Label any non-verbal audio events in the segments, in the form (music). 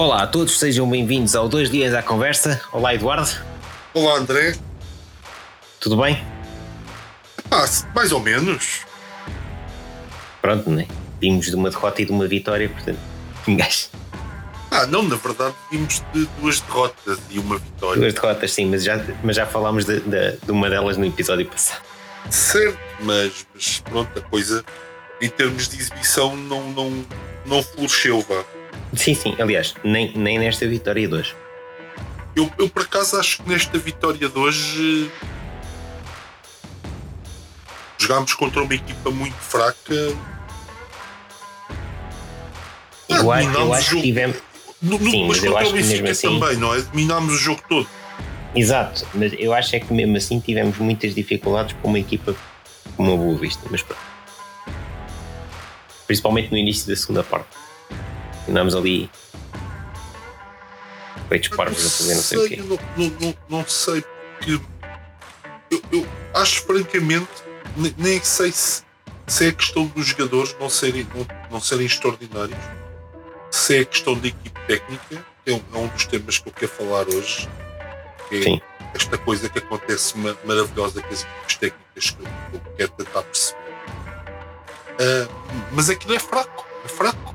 Olá a todos, sejam bem-vindos ao Dois Dias à Conversa. Olá, Eduardo. Olá, André. Tudo bem? Ah, mais ou menos. Pronto, né? Vimos de uma derrota e de uma vitória, portanto, (laughs) gás. Ah, não, na verdade vimos de duas derrotas e uma vitória. Duas derrotas, sim, mas já, mas já falámos de, de, de uma delas no episódio passado. Certo, mas, mas pronto, a coisa em termos de exibição não, não, não floresceu, vá. Sim, sim, aliás, nem, nem nesta vitória de hoje. Eu, eu por acaso acho que nesta vitória de hoje jogámos contra uma equipa muito fraca. Eu, Ah, eu acho que tivemos. No, no, Sim, mas mas eu acho que mesmo assim- também, não é? Dominámos o jogo todo. Exato, mas eu acho é que mesmo assim tivemos muitas dificuldades com uma equipa como a Boa Vista, mas pronto. Principalmente no início da segunda parte. Andámos ali feitos parvos a fazer não sei o quê. eu Não, não, não, não sei porque eu, eu acho francamente ne- nem sei se, se é questão dos jogadores não serem, não, não serem extraordinários, se é questão da equipe técnica, que é um, é um dos temas que eu quero falar hoje. que é Sim. esta coisa que acontece ma- maravilhosa com as equipes técnicas que eu, que quero tentar perceber. Ah, mas aquilo é fraco, é fraco.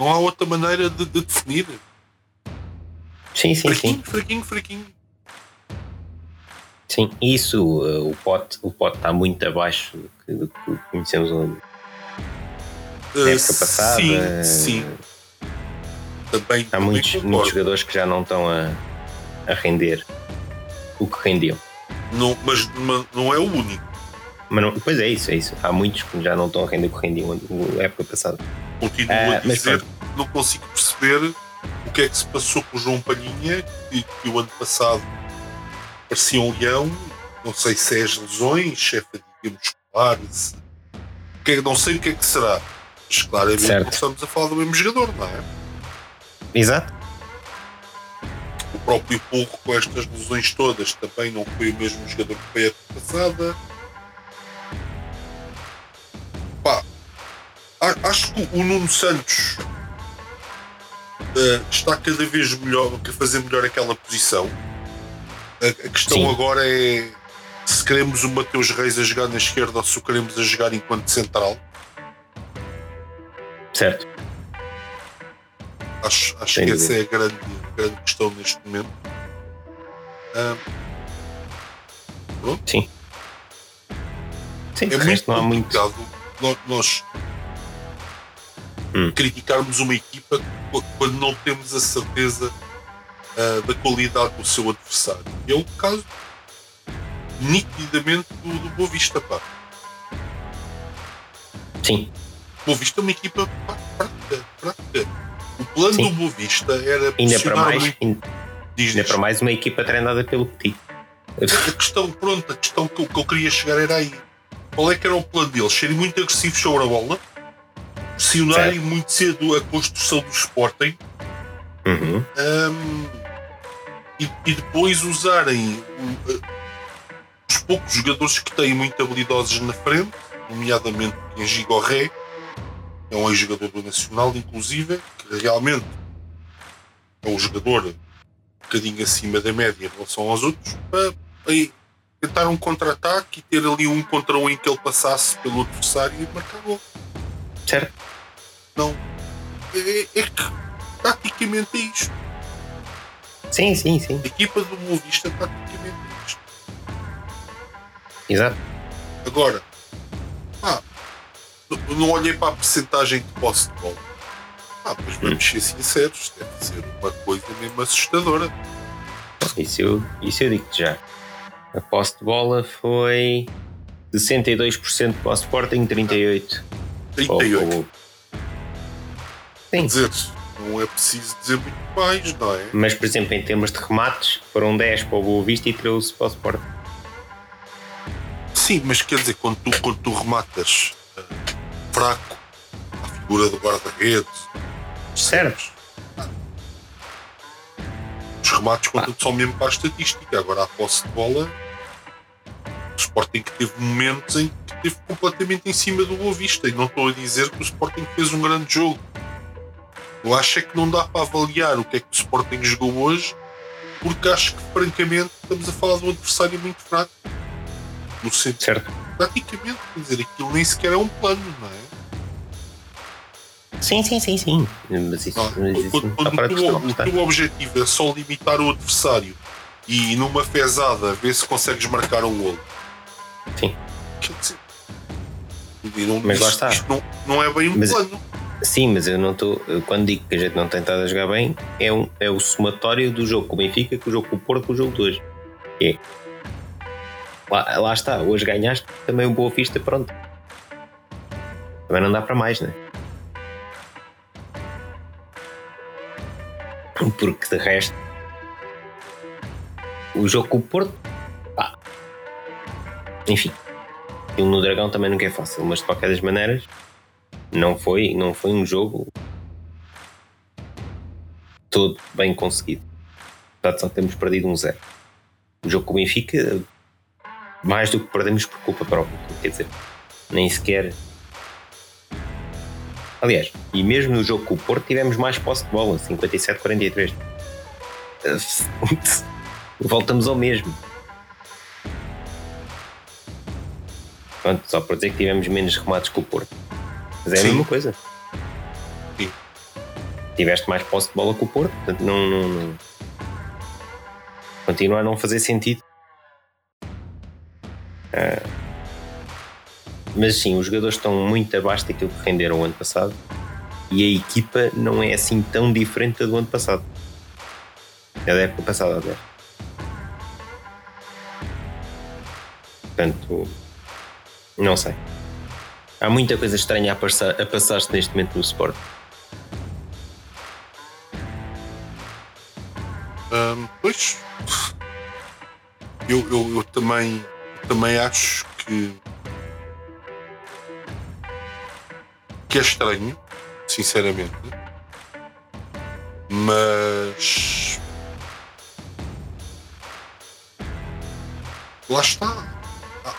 Não há outra maneira de, de definir. Sim, sim, sim. Fraquinho, fraquinho, fraquinho. Sim, isso, uh, o pote o pote está muito abaixo do que, conhecemos na época passada. Sim, sim. Também, Há também muitos, muitos jogadores que já não estão a, a render o que rendiam. Não, mas ma- não é o único. Mas não, pois é isso, é isso. Há muitos que já não estão a render o que rendiam na época passada. Continuo Ah, a dizer que não consigo perceber o que é que se passou com o João Palhinha, que, que o ano passado parecia um leão. Não sei se é as lesões, se é fadiga muscular, se... o que é- não sei o que é que será. Mas claramente Certo. não estamos a falar do mesmo jogador, não é? Exato. O próprio Porro com estas lesões todas também não foi o mesmo jogador que foi a época passada. Acho que o Nuno Santos eh, está cada vez melhor a fazer melhor aquela posição. A, a questão Sim. agora é se queremos o Mateus Reis a jogar na esquerda ou se o queremos a jogar enquanto central. Certo. Acho, acho Sem que dúvida. essa é a grande, grande questão neste momento. Ah, Sim. Sim, é muito não há muito. nós Hum. criticarmos uma equipa qu- quando não temos a certeza ah, da qualidade do seu adversário. É o caso nitidamente do, do Boa Vista. Pá. Sim, Boa Vista é uma equipa pá, fraca, fraca. O plano Sim. do Boa Vista era ainda para mais, muito. ainda Diz, diz. para mais uma equipa treinada pelo Petit. A questão, pronto, a questão que eu, que eu queria chegar era aí. Qual é que era o plano deles? Serem muito agressivos sobre a bola, pressionarem muito cedo a construção do Sporting Uhum. hum, e, e depois usarem eh, os poucos jogadores que têm muito habilidosos na frente, nomeadamente em Gigorré, é um ex-jogador do Nacional, inclusive, que realmente é um jogador um bocadinho acima da média em relação aos outros, para, para tentar um contra-ataque e ter ali um contra um em que ele passasse pelo adversário e marcar gol. Certo? Não. É, é que praticamente é isto. Sim, sim, sim. A equipa do Boa Vista é isto. Exato. Agora, pá, não olhei para a percentagem de posse de bola. Ah, mas vamos ser sinceros, deve ser uma coisa mesmo assustadora. Isso eu, isso eu digo-te já. A posse de bola foi 62% para o Sporting, 38%. Para o- 38. para o- Quer Sim, dizer, não é preciso dizer muito mais, não é? mas por exemplo, em termos de remates, foram 10 para o Boa Vista e 13 para o Sporting. Sim, mas quer dizer, quando tu, quando tu rematas ah, fraco a figura do guarda-redes, Certo. os remates contam só mesmo para a estatística. Agora, a posse de bola, Sporting que teve momentos em que esteve completamente em cima do Boa Vista. E não estou a dizer que o Sporting fez um grande jogo. Eu acho é que não dá para avaliar o que é que o Sporting jogou hoje, porque acho que, francamente, estamos a falar de um adversário muito fraco. No sentido, certo? praticamente, quer dizer, aquilo nem sequer é um plano, não é? Sim, sim, sim, sim. Mas isso, Ah, mas isso quando o, teu, o objetivo é só limitar o adversário e numa fezada ver se consegues marcar o golo. Sim. Não, Mas lá está. não, não é bem um Mas- plano. Sim, mas eu não estou. Quando digo que a gente não tem estado a jogar bem, é, um, é o somatório do jogo com o Benfica, com o jogo com o Porto, com o jogo de hoje. É. Lá, lá está, hoje ganhaste também um boa vista, pronto. Também não dá para mais, né? Porque de resto. O jogo com o Porto. Enfim. Aquilo no Dragão também nunca é fácil, mas de qualquer das maneiras não foi, não foi um jogo todo bem conseguido. De só termos perdido um zero. O jogo com o Benfica, mais do que perdemos por culpa própria. Quer dizer, nem sequer. Aliás, e mesmo no jogo com o Porto tivemos mais posse de bola, 57-43. (laughs) Voltamos ao mesmo. Pronto, só para dizer que tivemos menos remates que o Porto. Mas é a Sim. mesma coisa. Sim. Tiveste mais posse de bola que o Porto, portanto não, não, não- Continua a não fazer sentido. Ah, mas sim, os jogadores estão muito abaixo daquilo que renderam o ano passado e a equipa não é assim tão diferente da do ano passado. É da época passada, aliás. Portanto, não sei. Há muita coisa estranha a passar- a passar-se neste momento no Sport. Ahm, pois eu, eu, eu também, também acho que, que é estranho, sinceramente, mas lá está.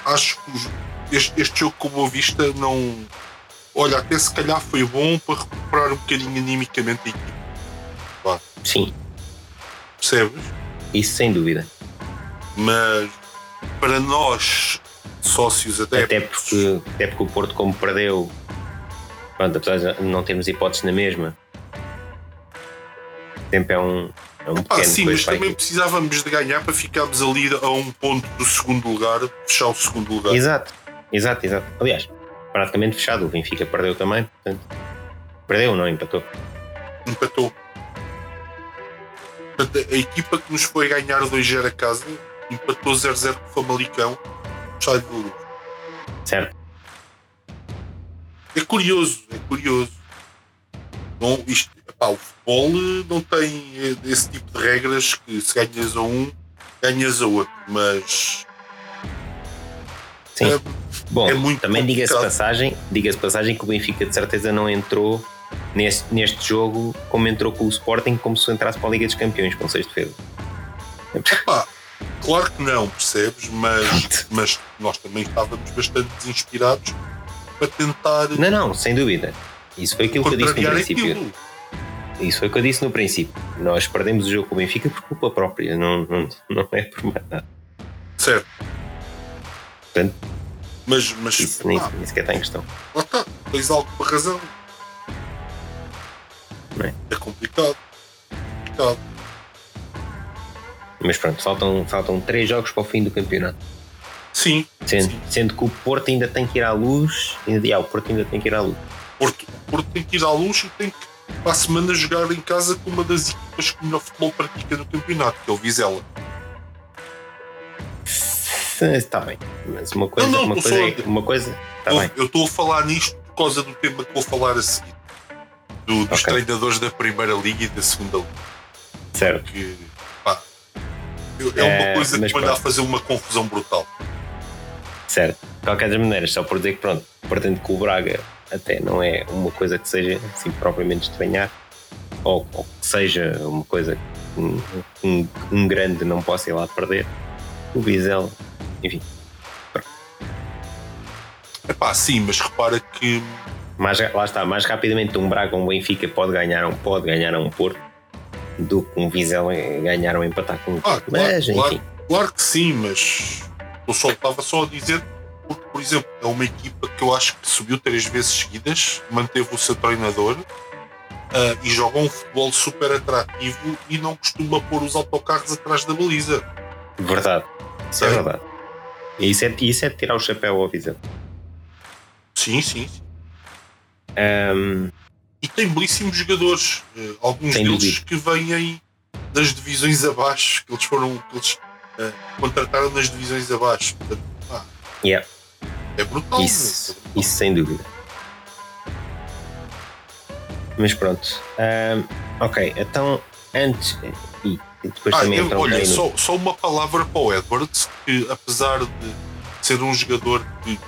Acho que os- este, este jogo com Boa Vista não. Olha, até se calhar foi bom para recuperar um bocadinho animicamente a equipe, Sim, percebes? isso sem dúvida. mas para nós sócios até, Até porque, até porque o Porto, como perdeu, pronto, apesar de não termos hipóteses na mesma, sempre é um, é um ah, pequeno sim, mas também equipe. precisávamos de ganhar para ficarmos ali a um ponto do segundo lugar, fechar o segundo lugar. Exato, exato, exato. Aliás, praticamente fechado. O Benfica perdeu também, portanto. Perdeu, não empatou. Empatou. Portanto, a equipa que nos foi ganhar 2-0 a casa empatou 0-0 com o Famalicão. Sai de luz. Certo? É curioso, é curioso. Não, isto, epá, o futebol eh, não tem eh, esse tipo de regras que se ganhas a um, ganhas a outro, mas Sim. é, Bom, É muito também diga-se passagem, diga-se passagem que o Benfica de certeza não entrou neste, neste jogo como entrou com o Sporting, como se entrasse para a Liga dos Campeões com 6 defesas. Epá, claro que não, percebes? Mas, mas nós também estávamos bastante desinspirados para tentar Não, não, sem dúvida. Isso foi aquilo que eu disse no princípio. aquilo. Isso foi o que eu disse no princípio. Nós perdemos o jogo com o Benfica por culpa própria, não, não, não é por mais nada. Certo. Portanto, Mas, mas isso nem, nem sequer está em questão. lá está, tens alguma razão. É? É complicado. complicado. Mas pronto, faltam, faltam 3 jogos para o fim do campeonato. Sim, Sendo, Sim. sendo que o Porto ainda tem que ir à luz. Ainda, ah, o Porto ainda tem que ir à luz. Porto, Porto tem que ir à luz e tem que, para a semana, jogar em casa com uma das equipas que melhor futebol pratica no campeonato, que é o Vizela. Está bem. Mas uma coisa, Não, não, uma coisa, é, uma coisa. Está Eu- bem. Eu estou a falar nisto por causa do tema que vou falar a seguir. Do- dos Ok. treinadores da Primeira Liga e da Segunda Liga. Certo. Que, pá, é uma coisa mas que manda a fazer uma confusão brutal. Certo. De qualquer das maneiras, só por dizer que pronto, pretendo que o Braga até não é uma coisa que seja assim propriamente estranhar, ou, ou que seja uma coisa que um, um, um grande não possa ir lá perder. O Vizela, enfim, É pá, sim, mas repara que mais, lá está, mais rapidamente um Braga ou um Benfica pode ganhar, um, pode ganhar a um Porto do que um Vizela ganhar ou empatar com um Ah, Porto. claro, Mas, enfim, claro, claro que sim, mas eu só estava só a dizer, porque, por exemplo, é uma equipa que eu acho que subiu três vezes seguidas, manteve o seu treinador ah, e joga um futebol super atrativo e não costuma pôr os autocarros atrás da baliza. verdade. Isso é É. verdade. E isso é, isso é de tirar o chapéu ao Vizela. Sim, sim. Ahm, E tem belíssimos jogadores, eh, alguns deles dúvida. que vêm das divisões abaixo, que eles foram, que eles eh, contrataram nas divisões abaixo. Portanto, pá, yeah, é brutal. isso, é brutal. isso sem dúvida. Mas pronto. Ahm, ok, então antes. E depois Ah, também eu- um olha, só, só uma palavra para o Edwards, que apesar de ser um jogador que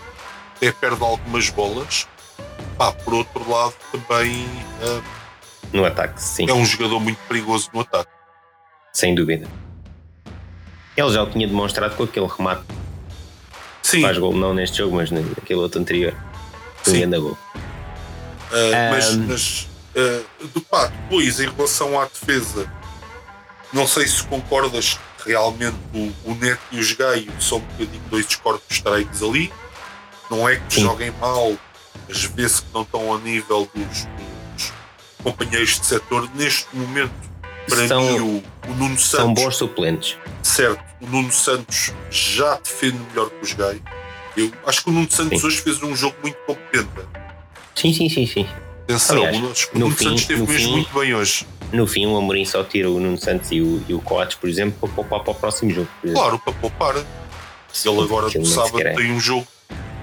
até perde algumas bolas, pá, por outro lado também ah, no ataque, sim. é um jogador muito perigoso no ataque. Sem dúvida. Ele já o tinha demonstrado com aquele remate. Sim, Faz gol não neste jogo, mas naquele outro anterior. Sim. Ainda gol. ah, mas, Ahm. mas ah, de pá, depois em relação à defesa, não sei se concordas que realmente o, o Neto e os Gaio são um bocadinho dois corpos estreitos ali. Não é que Sim. joguem mal, mas vê-se que não estão ao nível dos, dos companheiros de setor. Neste momento, para São- mim, o, o Nuno Santos, São bons suplentes. certo, o Nuno Santos já defende melhor que os Gaio. Eu acho que o Nuno Santos Sim. hoje fez um jogo muito competente. Sim, sim, sim, sim. Atenção, Aliás, o, Nuno fim- Santos esteve mesmo fim- muito bem hoje. No fim, o Amorim só tira o Nuno Santos e o, e o Coates, por exemplo, para poupar para o próximo jogo. Claro, para poupar. Ele agora nem sábado tem um jogo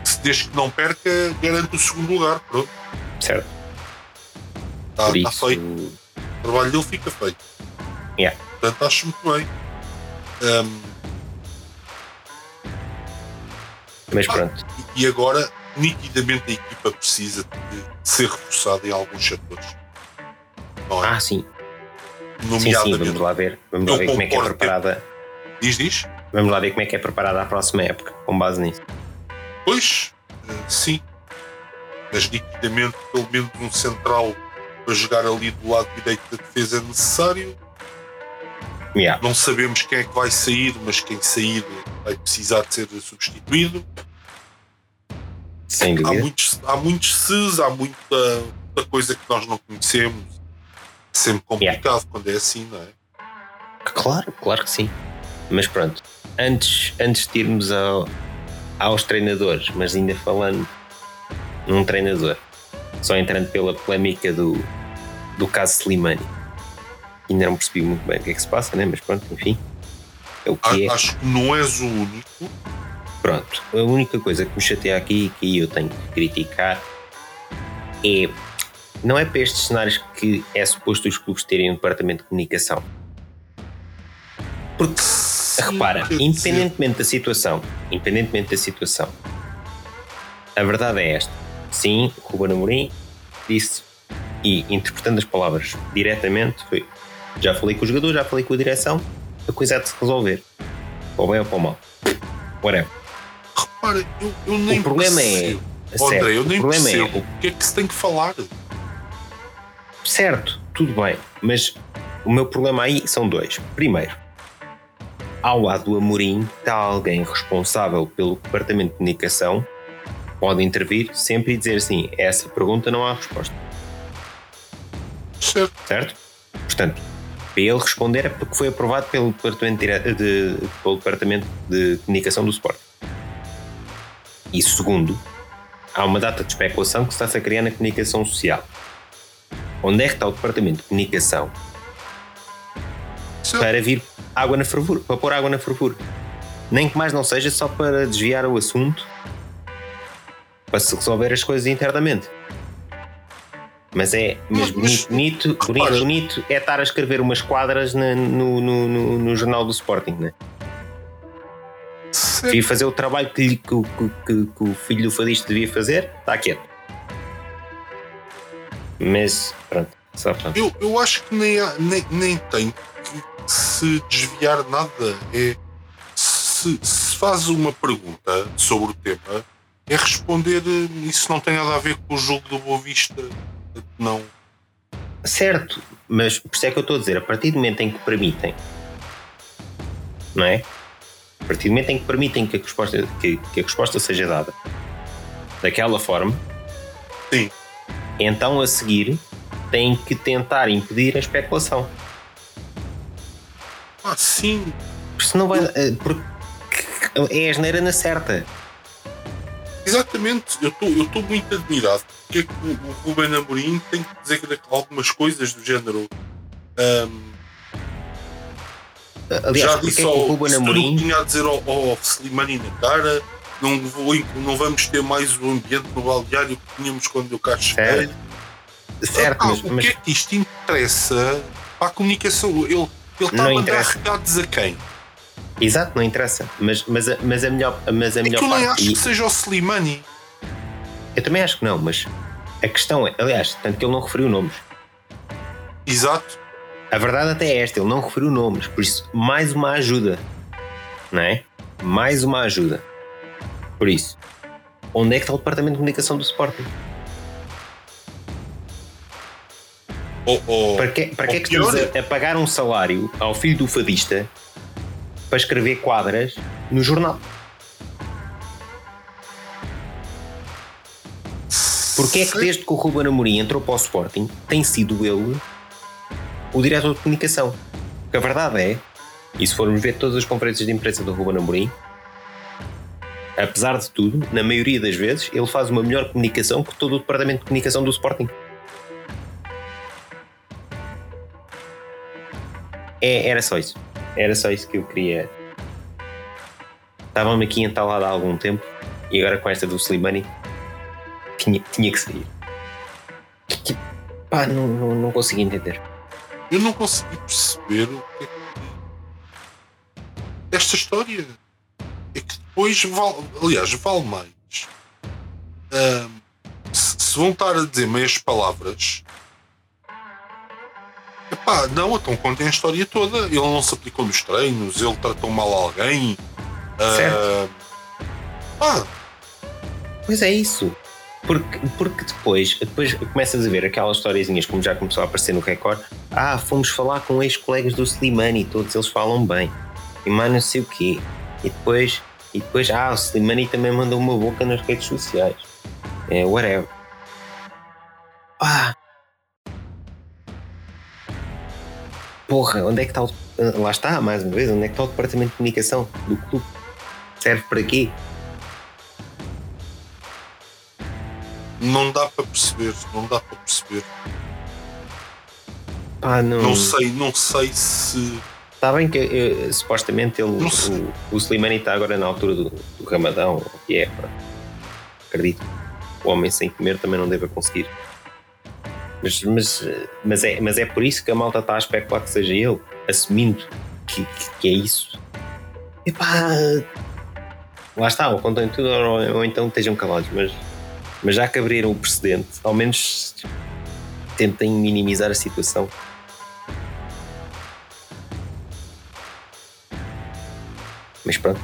que, se desde que não perca, garante o segundo lugar. Pronto, Certo. está, está isso, feito. O trabalho dele fica feito. Yeah. Portanto, acho muito bem. Ahm, mas pronto. e agora, nitidamente, a equipa precisa de ser reforçada em alguns setores. É? Ah, sim. Sim, sim, Nomeadamente. vamos lá ver. Vamos lá ver como é que é concordo que- preparada. Diz, diz? Vamos lá ver como é que é preparada a próxima época, com base nisso. Pois, eh, sim. Mas nitidamente, pelo menos um central para jogar ali do lado direito da defesa é necessário. Yeah. Não sabemos quem é que vai sair, mas quem sair vai precisar de ser substituído. Sem Há dúvida. muitos, há muitos ses, há muita, muita coisa que nós não conhecemos. Sempre complicado quando é assim, não é? Claro, claro que sim. Mas pronto, antes, antes de irmos ao, aos treinadores, mas ainda falando num treinador, só entrando pela polémica do, do caso Slimani. Ainda não percebi muito bem o que é que se passa, né? mas pronto, enfim. É o que é. Acho que não és o único. Pronto, a única coisa que me chateia aqui e que eu tenho que criticar é. Não é para estes cenários que é suposto os clubes terem um departamento de comunicação. Porque, repara, quer dizer, independentemente da situação, independentemente da situação, a verdade é esta. Sim, o Ruben Amorim disse, e interpretando as palavras diretamente, foi: já falei com o jogador, já falei com a direção, a coisa é de se resolver. Para o bem ou para o mal. Whatever. Repara, eu, eu nem O problema é. percebo. sério, André, eu o nem problema percebo é. o que é que se tem que falar. Certo, tudo bem, mas o meu problema aí são dois. Primeiro, ao lado do Amorim está alguém responsável pelo departamento de comunicação, pode intervir sempre e dizer assim: essa pergunta não há resposta, Certo? certo? Portanto, para ele responder é porque foi aprovado pelo departamento, dire- de, pelo departamento de comunicação do Sport. E segundo, há uma data de especulação que se está a criar na comunicação social. Onde é que está o departamento de comunicação para vir água na fervura, para pôr água na fervura. Nem que mais não seja só para desviar o assunto para se resolver as coisas internamente. Mas é mas Mas- mas- bonito, bonito, bonito, bonito é estar a escrever umas quadras na- no, no, no, no jornal do Sporting, né? Devia fazer o trabalho que, que, que- que o filho do fadista devia fazer, está quieto. Mas pronto, só pronto. Eu, eu acho que nem, há- nem, nem tem que se desviar nada. É se, se faz uma pergunta sobre o tema, é responder eh, isso não tem nada a ver com o jogo do Boa Vista. Não. Certo, mas por isso é que eu estou a dizer, a partir do momento em que permitem, não é? A partir do momento em que permitem que a resposta, que, que a resposta seja dada daquela forma, Sim. Então a seguir têm que tentar impedir a especulação. Ah, sim. Porque senão vai. eh, Porque é a asneira na certa. Exatamente. Eu estou muito admirado. Porque é que o, o Ruben Amorim tem que dizer algumas coisas do género. ahm, Aliás, já é disse que o ao Ruben se tu não Amorim. tinha a dizer ao, ao Slimani na cara. Não, vou, não vamos ter mais o ambiente no balneário que tínhamos quando eu cá cheguei. Certo, Ah, mas, o mas que é que isto interessa para a comunicação? Ele, ele está Não a mandar interessa. recados a quem? exato, não interessa. Mas, mas, a, mas a melhor, mas a É que melhor eu nem parte. acho e- que seja o Slimani. Eu também acho que não, mas a questão é, aliás, tanto que ele não referiu nomes. Exato. A verdade até é esta, ele não referiu nomes, por isso, mais uma ajuda. Não é? Mais uma ajuda. Por isso, onde é que está o departamento de comunicação do Sporting? Ou, ou- Para que, para que é que estamos pior, a, a pagar um salário ao filho do fadista para escrever quadras no jornal? Porque é que desde que o Ruben Amorim entrou para o Sporting tem sido ele o diretor de comunicação? Porque a verdade é, e se formos ver todas as conferências de imprensa do Ruben Amorim, apesar de tudo, na maioria das vezes, ele faz uma melhor comunicação que todo o departamento de comunicação do Sporting. É, era só isso. Era só isso que eu queria. Estava-me aqui entalado há algum tempo e agora com esta do Slimani tinha, tinha que sair. Que- Pá, não, não, não consegui entender. Eu não consegui perceber o que é que. Esta história é que depois vale. Aliás, vale mais. Se, se vão estar a dizer meias palavras. Epá, não, então contem a história toda. Ele não se aplicou nos treinos, ele tratou mal alguém. Certo. Ah, Pois é isso. Porque, porque depois, depois começas a ver aquelas historiezinhas como já começou a aparecer no Record. Ah, fomos falar com ex-colegas do Slimani, todos eles falam bem. E mais não sei o quê. E depois, e depois ah, o Slimani também mandou uma boca nas redes sociais. É, whatever. Ah! Porra, onde é que está o. Lá está, mais uma vez, onde é que está o departamento de comunicação do clube? Serve para quê? não dá para perceber, não dá para perceber. Pá, não. Não sei, não sei se. Está bem que eh, supostamente ele, o, o Slimani está agora na altura do, do Ramadão, que é, pá. acredito. O homem sem comer também não deve conseguir. Mas, mas, eh, mas, é, mas é por isso que a malta está a especular que seja ele, assumindo que, que, que é isso. E pá, lá está, ou contem tudo ou, ou então estejam calados, mas, mas já que abriram o precedente, ao menos tentem minimizar a situação. Mas pronto.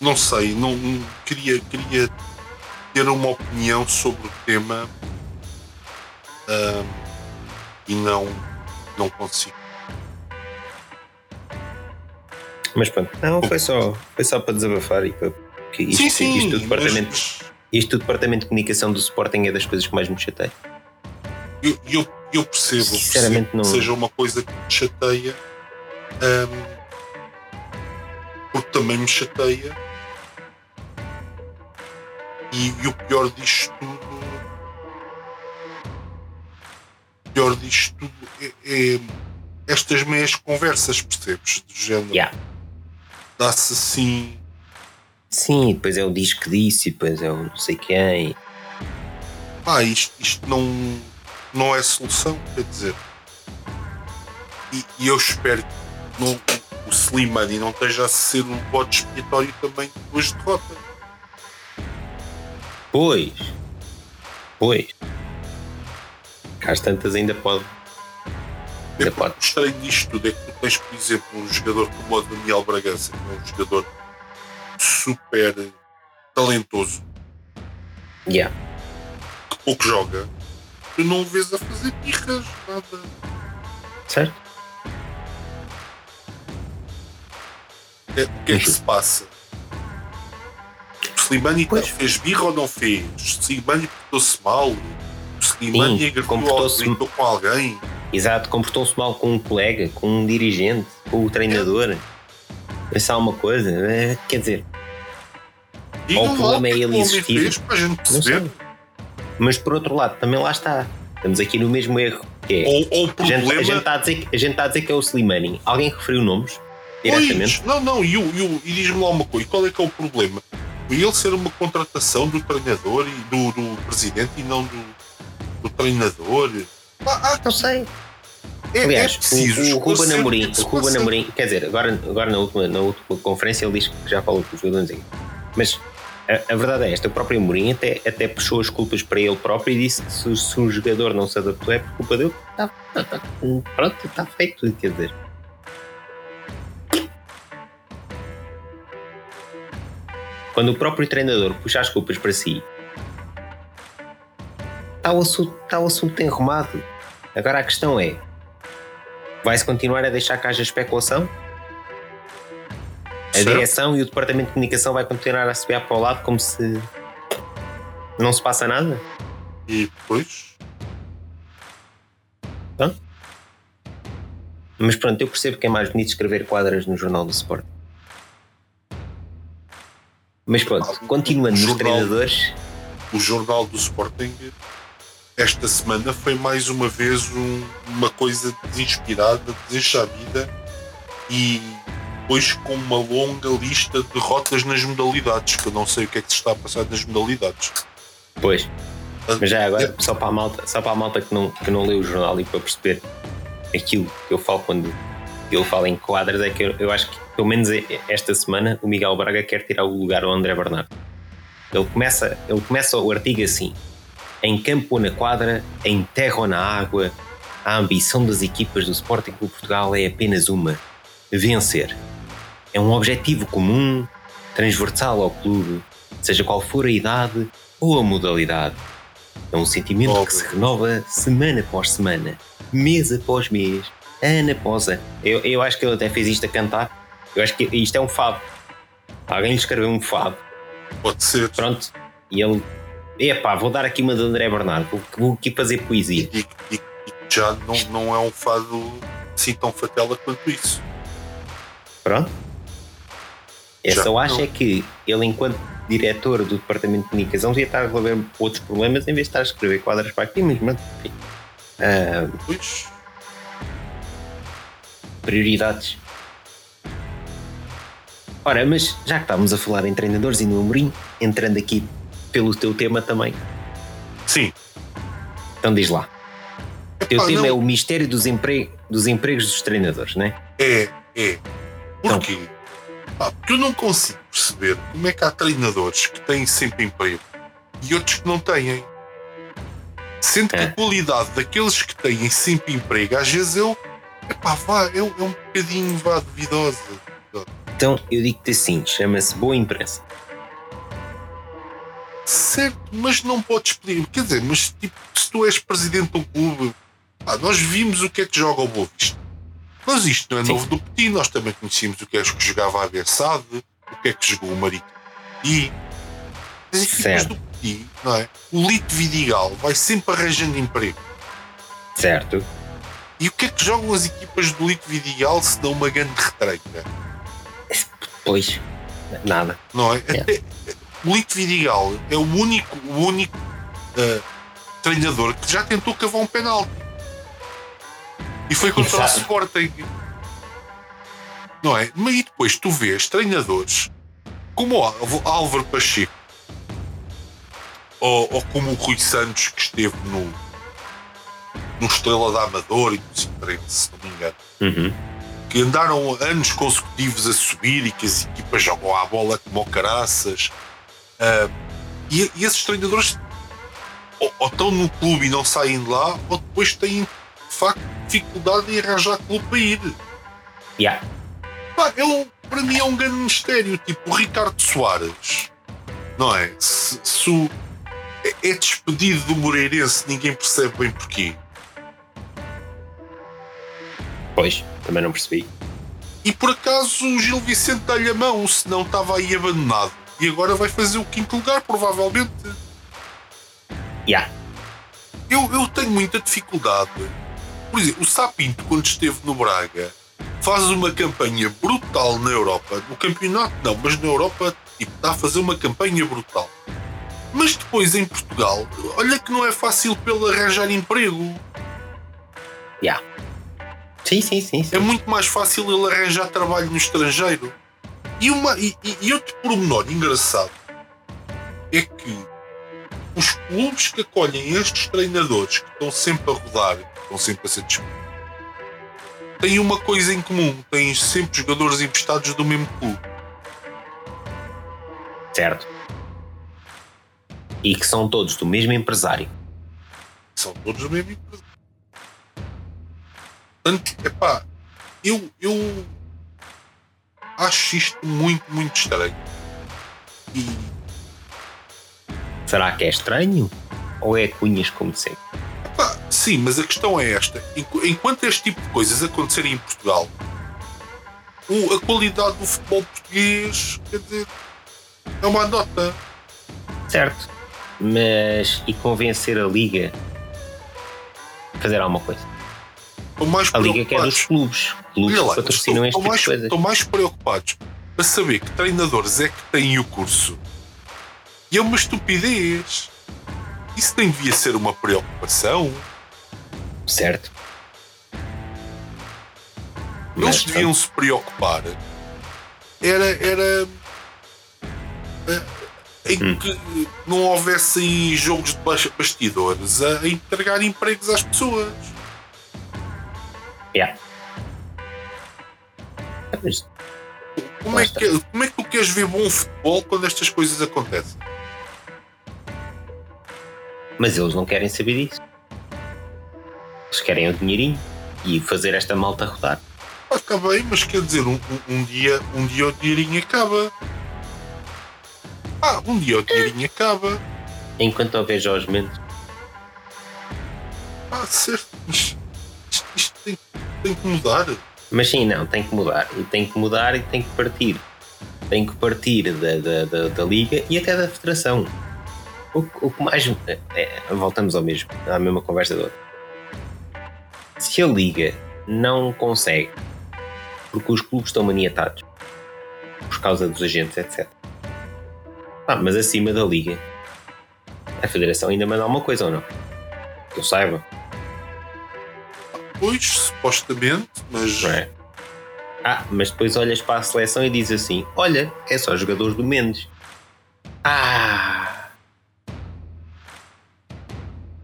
Não sei, não, não- queria, queria ter uma opinião sobre o tema ahm, e não, não consigo. Mas pronto, não, foi só, foi só para desabafar e para. Que isto, sim, sim, isto, do departamento, mas isto do departamento de comunicação do Sporting é das coisas que mais me chateia. eu, eu, eu percebo, Sinceramente, percebo não- que seja uma coisa que te chateia, ahm, porque também me chateia. E, e o pior disto tudo. O pior disto tudo é, é estas meias conversas, percebes? Do género. Yeah. Dá-se assim. Sim, depois é o diz que disse, depois é o não sei quem. Ah, isto, isto não, não é solução, quer dizer. E, e eu espero que não, o Slimani não esteja a ser um bode expiatório também de derrota. Pois. Pois. Cá às tantas ainda pode. É o estranho disto tudo é que tu tens, por exemplo, um jogador como o Daniel Bragança, que é um jogador super talentoso. Yeah. Que pouco joga. Tu não o vês a fazer birras, nada. Certo? É, o que é que se passa? Slimani pois. fez birra ou não fez? Slimani portou-se mal? O Slimani gritou com alguém? Exato, comportou-se mal com um colega, com um dirigente, com o treinador. É. Pensar uma coisa, é, quer dizer. ou o problema é ele existir. Fez, para a gente perceber. Mas por outro lado, também lá está. Estamos aqui no mesmo erro. Que é, ou, ou problema... a, gente, a, gente está a, dizer, a gente está a dizer que é o Slimani. Alguém referiu nomes? Diretamente? Pois, não, não, e, e, e diz-me lá uma coisa: qual é que é o problema? Ele ser uma contratação do treinador e do, do presidente e não do, do treinador. Ah, ah, não sei. É, é Aliás, é o, o Ruben Amorim, o Ruben Amorim, quer dizer, agora, agora na, última, na última conferência ele diz que já falou com os jogadores, mas a, a, verdade é esta: o próprio Amorim até, até puxou as culpas para ele próprio e disse que se, se um jogador não se adaptou é por culpa dele. Tá, tá, tá, pronto, está feito, quer dizer. Quando o próprio treinador puxa as culpas para si, está o assunto, está o assunto enrumado. Agora a questão é: vai-se continuar a deixar que haja especulação? A direção e o departamento de comunicação vai continuar a subir para o lado como se não se passa nada? E depois? Hã? Mas pronto, eu percebo que é mais bonito escrever quadras no Jornal do Sport. Mas pronto, ah, continuando nos treinadores. O Jornal do Sporting esta semana foi mais uma vez um, uma coisa desinspirada, desenxabida e depois com uma longa lista de derrotas nas modalidades, que eu não sei o que é que se está a passar nas modalidades. Pois. Ah, Mas já agora, é. só para a malta, só para a malta que não, que não lê o jornal e para perceber aquilo que eu falo quando eu falo em quadras, é que eu, eu acho que pelo menos esta semana o Miguel Braga quer tirar o lugar ao André Bernardo. Ele começa, ele começa o artigo assim: em campo ou na quadra, em terra ou na água, a ambição das equipas do Sporting Clube Portugal é apenas uma: vencer. É um objetivo comum, transversal ao clube, seja qual for a idade ou a modalidade. É um sentimento Óbvio. que se renova semana após semana, mês após mês, ano após ano. Eu, eu acho que ele até fez isto a cantar. Eu acho que isto é um fado. Alguém lhe escreveu um fado. Pode ser. Pronto. E ele Epá, vou dar aqui uma de André Bernardo, vou, vou aqui fazer poesia. E, e, e, já não, não é um fado assim tão fatela quanto isso. Pronto. Eu só acho é que ele, enquanto diretor do departamento de comunicação, devia estar a resolver outros problemas em vez de estar a escrever quadras para aqui, mas enfim. Uh. Prioridades. Ora, mas já que estávamos a falar em treinadores e no Amorim, entrando aqui pelo teu tema também. Sim. Então diz lá. O teu tema não. é o mistério dos, empre... dos empregos dos treinadores, não é? É, é. Porquê? Então. Porque eu não consigo perceber como é que há treinadores que têm sempre emprego e outros que não têm. Sendo que a é. qualidade daqueles que têm sempre emprego, às vezes eu. Epá, vá, é, é um bocadinho vá, duvidosa. Então eu digo-te assim: chama-se boa imprensa. Certo, mas não podes pedir. Quer dizer, mas tipo, se tu és presidente do clube, ah, nós vimos o que é que joga o Boa Vista. Mas isto não é Sim. novo do Petit, nós também conhecíamos o que é que jogava a Bessade, o que é que jogou o Marito. E as equipas certo. do Petit, não é? O Lito Vidigal vai sempre arranjando emprego. Certo. E o que é que jogam as equipas do Lito Vidigal se dão uma grande retreita? Pois, nada. Não é? é. Até, o Lito Vidigal é o único, o único uh, treinador que já tentou cavar um penalti. E foi contra Exato. o Sporting. Não é? Mas e depois tu vês treinadores como o Álvaro Pacheco ou, ou, como o Rui Santos que esteve no, no Estrela da Amador e no Sintrense, se não me engano. Uhum. Que andaram anos consecutivos a subir e que as equipas jogam à bola como caraças Uh, e, e, esses treinadores ou, ou, estão no clube e não saem de lá, ou depois têm facto dificuldade em arranjar clube para ir. Yeah. Pá, ele, para mim é um grande mistério, tipo o Ricardo Soares, não é? Se, se o- é- é despedido do Moreirense, ninguém percebe bem porquê. Pois, também não percebi. E por acaso o Gil Vicente dá-lhe a mão, senão estava aí abandonado. E agora vai fazer o quinto lugar, provavelmente. Yeah. Eu, eu tenho muita dificuldade. Por exemplo, o Sapinto, quando esteve no Braga, faz uma campanha brutal na Europa. No campeonato, não, mas na Europa, tipo, está a fazer uma campanha brutal. Mas depois em Portugal, olha que não é fácil pelo arranjar emprego. Yeah. Sim, sim, sim. sim. É muito mais fácil ele arranjar trabalho no estrangeiro. E, uma, e, e- outro pormenor engraçado é que os clubes que acolhem estes treinadores que estão sempre a rodar, estão sempre a ser despedidos, têm uma coisa em comum: têm sempre jogadores emprestados do mesmo clube. Certo. E que são todos do mesmo empresário. São todos do mesmo empresa. Portanto, epá, eu, eu acho isto muito, muito estranho. E Será que é estranho? Ou é cunhas como sempre? Pá, sim, mas a questão é esta: Enqu- enquanto este tipo de coisas acontecerem em Portugal, a qualidade do futebol português, quer dizer, é uma nota. Certo. Mas e convencer a Liga a fazer alguma coisa? A Liga que é dos clubes. Clubes lá, que patrocinam este tipo mais, de coisas. estão mais preocupados a saber que treinadores é que têm o curso. E é uma estupidez. Isso devia ser uma preocupação. Certo. Eles Mas, deviam se preocupar. Era. era eh, em Hum. que não houvessem jogos de baixa- bastidores a, entregar empregos às pessoas. yeah. Como é, que, como é que tu queres ver bom futebol quando estas coisas acontecem? Mas eles não querem saber disso. Eles querem o dinheirinho e fazer esta malta rodar. Está bem, mas quer dizer, um, um- um dia, um dia o dinheirinho acaba. Ah, um dia o dinheirinho acaba. Enquanto houver Jorge Mendes, Ah, certo, mas isto, isto tem, tem que mudar. Mas sim, não, tem que mudar. E tem que mudar e tem que partir. Tem que partir da, da, da, da Liga e até da Federação. O, que- o que mais. é, é, voltamos ao mesmo, à mesma conversa outra. Se a Liga não consegue, porque os clubes estão maniatados por causa dos agentes, etc. Ah, mas acima da Liga, a Federação ainda manda alguma coisa ou não? Que eu saiba. Pois, supostamente, mas. é? Ah, mas depois olhas para a seleção e diz assim: Olha, é só jogadores do Mendes. Ah!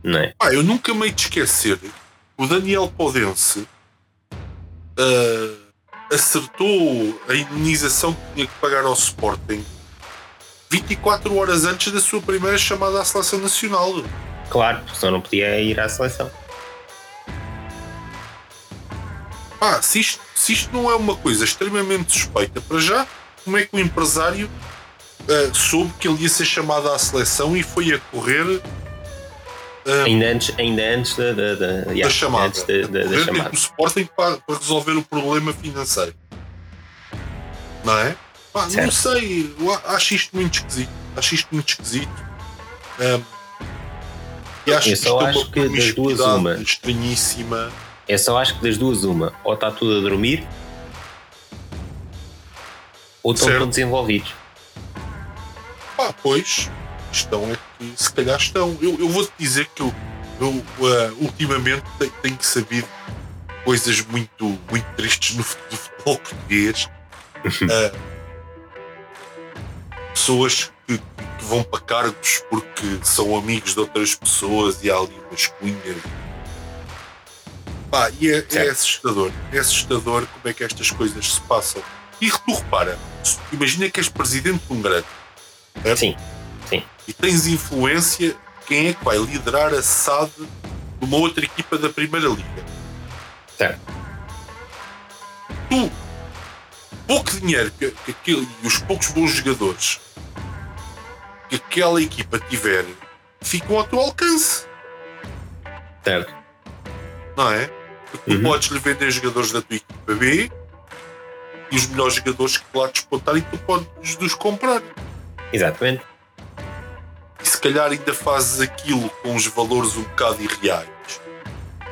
Não é? Ah, eu nunca me esquecer. O Daniel Podense ah, acertou a indenização que tinha que pagar ao Sporting 24 horas antes da sua primeira chamada à seleção nacional. Claro, porque senão não podia ir à seleção. Ah, se isto, se isto não é uma coisa extremamente suspeita para já, como é que o empresário ah, soube que ele ia ser chamado à seleção e foi a correr ah, Ainda antes, ainda antes da, da, da, yeah, da chamada? Antes da, da- da chamada. o Sporting para, para resolver o problema financeiro. Não é? Pá, não sei, acho isto muito esquisito. Acho isto muito esquisito. Ahm, e acho Eu só é acho uma que das duas, uma. estranhíssima. Eu só acho que das duas, uma, ou está tudo a dormir, ou estão Certo. todos envolvidos. Pá, pois, questão é que se calhar estão. Eu, eu vou-te dizer que eu, eu ah, ultimamente te- tenho sabido coisas muito, muito tristes no, futebol português. Ah, pessoas que, que vão para cargos porque são amigos de outras pessoas e há ali umas cunhas. Pá, e é, é assustador. É assustador como é que estas coisas se passam. E tu repara, imagina que és presidente de um grande Sim, e tens influência quem é que vai liderar a SAD de uma outra equipa da Primeira Liga. Certo. Tu, pouco dinheiro que, que aquele, e os poucos bons jogadores que aquela equipa tiver ficam ao teu alcance, Certo. não é? Porque tu Uhum. podes lhe vender jogadores da tua equipa B e os melhores jogadores que lá despontarem tu podes os comprar. Exatamente. E se calhar ainda fazes aquilo com os valores um bocado irreais.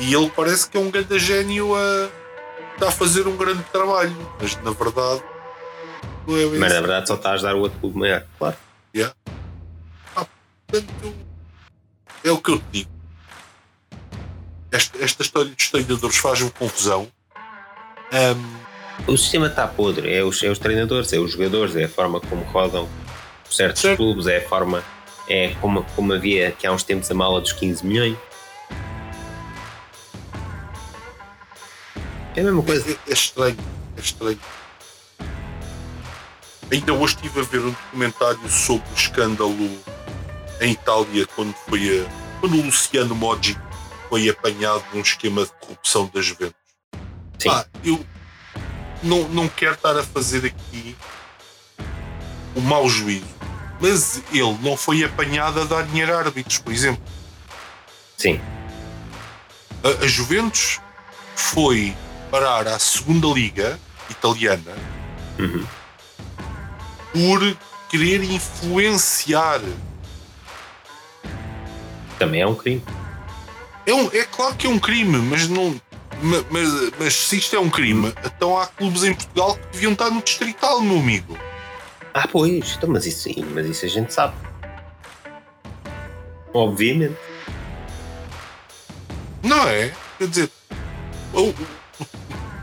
E ele parece que é um grande gênio a, está a fazer um grande trabalho, mas na verdade não é bem Mas na verdade só estás a dar o outro clube maior. Claro. Portanto, é o que eu te digo. Esta, esta história dos treinadores faz-me confusão. Ahm, O sistema está podre. É os, é os treinadores, é os jogadores, é a forma como rodam certos Certo. clubes, é a forma. É como, como havia que há uns tempos a mala dos 15 milhões. É a mesma coisa. É, é estranho, é estranho. Ainda hoje estive a ver um documentário sobre o escândalo em Itália quando foi a, quando o Luciano Moggi foi apanhado num esquema de corrupção da Juventus. Sim. Pá, eu não, não quero estar a fazer aqui o mau juízo, mas ele não foi apanhado a dar dinheiro a árbitros, por exemplo. Sim. A, a Juventus foi parar à segunda liga italiana Uhum. por querer influenciar. Também é um crime. É, um- é claro que é um crime, mas não. ma- Mas, mas se isto é um crime, então há clubes em Portugal que deviam estar no distrital, meu amigo. Ah, pois. Então, mas, isso, sim, mas isso a gente sabe. Obviamente. Não é? Quer dizer,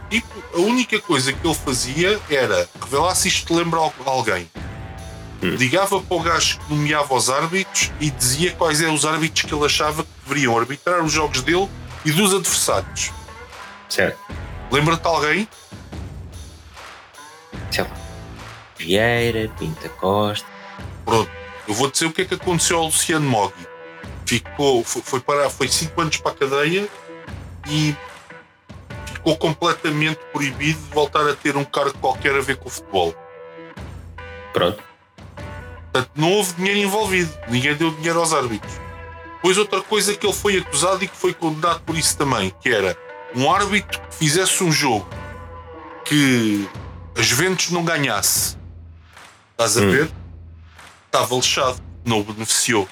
tipo, a única coisa que ele fazia era revelar se isto lembra al- alguém. Hum. Ligava para o gajo que nomeava os árbitros e dizia quais eram os árbitros que ele achava que deveriam arbitrar os jogos dele e dos adversários. Certo. Lembra-te alguém? Lá. Vieira, Pinta Costa. Pronto, eu vou dizer o que é que aconteceu ao Luciano Moggi. Ficou, foi, foi parar, foi 5 anos para a cadeia e ficou completamente proibido de voltar a ter um cargo qualquer a ver com o futebol. Pronto. Portanto, não houve dinheiro envolvido, ninguém deu dinheiro aos árbitros. Depois, outra coisa que ele foi acusado e que foi condenado por isso também, que era um árbitro que fizesse um jogo que a Juventus não ganhasse. Estás a Hum. ver? Estava lixado, não o beneficiou.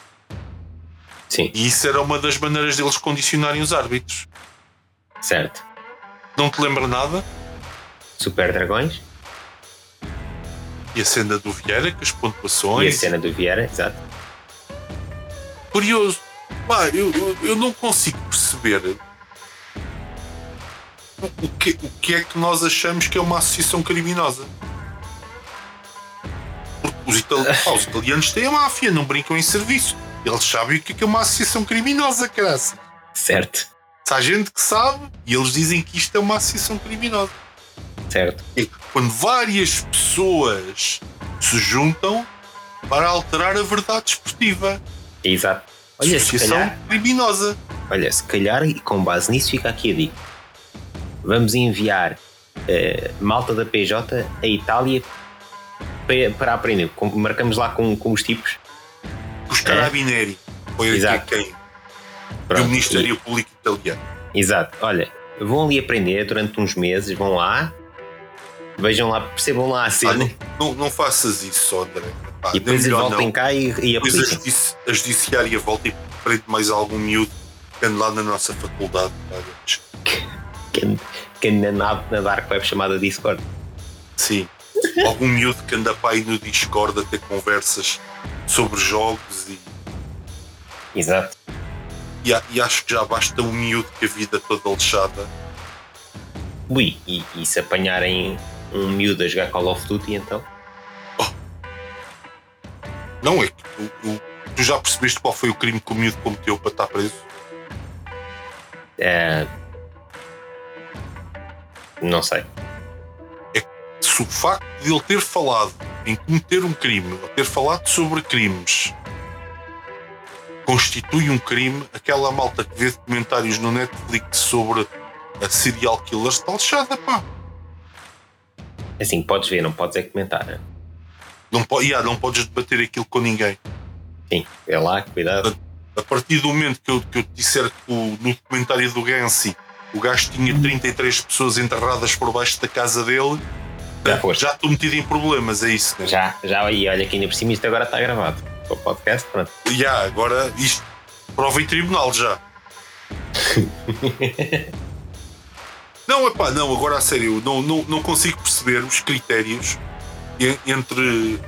Sim. E isso era uma das maneiras deles condicionarem os árbitros. Certo. Não te lembra nada? Super Dragões. E a cena do Vieira, com as E a pontuações. cena do Vieira, exato. Curioso. Pá, eu, eu, eu não consigo perceber o que, o que é que nós achamos que é uma associação criminosa. Os, itali- pá, os italianos têm a máfia, não brincam em serviço. Eles sabem o que é é uma associação criminosa, graça. Certo. Se há gente que sabe e eles dizem que isto é uma associação criminosa. Certo. É quando várias pessoas se juntam para alterar a verdade esportiva. Exato. Olha, associação calhar, criminosa. olha, se calhar, e com base nisso fica aqui a dica. Vamos enviar eh, malta da PJ a Itália para, aprender. Marcamos lá com, com os tipos. Os carabinieri. Foi aqui Exato. quem? E Pronto, o Ministério Público Italiano. e- exato. Olha, vão ali aprender durante uns meses, vão lá, vejam lá, percebam lá a Ah, cena não, não, não faças isso, André. Pá, e depois melhor voltem não. cá e, e Depois a, judici a judiciária volta e prende mais algum miúdo que anda lá na nossa faculdade. Olha, Que, que anda na, na Dark Web chamada Discord. Sim. Algum miúdo que anda para aí no Discord a ter conversas sobre jogos e, Exato. e, e acho que já basta um miúdo que a vida toda lixada. Ui, e, e se apanharem um miúdo a jogar Call of Duty, então. Não é que tu, tu- tu já percebeste qual foi o crime que o miúdo cometeu para estar preso? eh, não sei. Se o facto de ele ter falado em cometer um crime, ou ter falado sobre crimes, constitui um crime, aquela malta que vê documentários no Netflix sobre a serial killers de Alexada, pá. Assim, podes ver, não podes é comentar. né? Não, po yeah, não podes debater aquilo com ninguém. Sim, é lá, cuidado. A partir do momento que eu, que eu te disser que o- no documentário do Gansi o gajo tinha 33 pessoas enterradas por baixo da casa dele, Já já estou metido em problemas, é isso. Né? Já, já aí, olha que ainda por cima isto agora está gravado. O podcast, pronto. Já, agora isto prova em tribunal já. (laughs) não, epá, não, agora a sério, não, não, não consigo perceber os critérios en- entre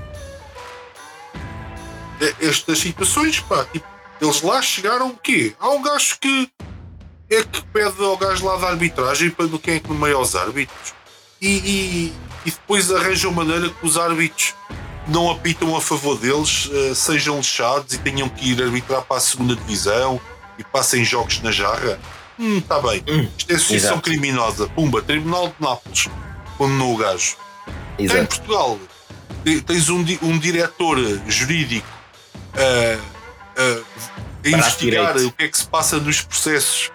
estas situações, pá. Tipo, eles lá chegaram o quê? Há um gajo que é que pede ao gajo lá da arbitragem para do quem é que nomeia os árbitros e, e, e depois arranjam maneira que os árbitros não apitam a favor deles, eh, sejam lixados e tenham que ir arbitrar para a segunda divisão e passem jogos na jarra. Hum, tá bem. Hum, Isto é associação exato. criminosa. Pumba, Tribunal de Nápoles condenou o gajo. Cá em Exato. Portugal te- tens um, um diretor jurídico a, a- a investigar o que é que se passa nos processos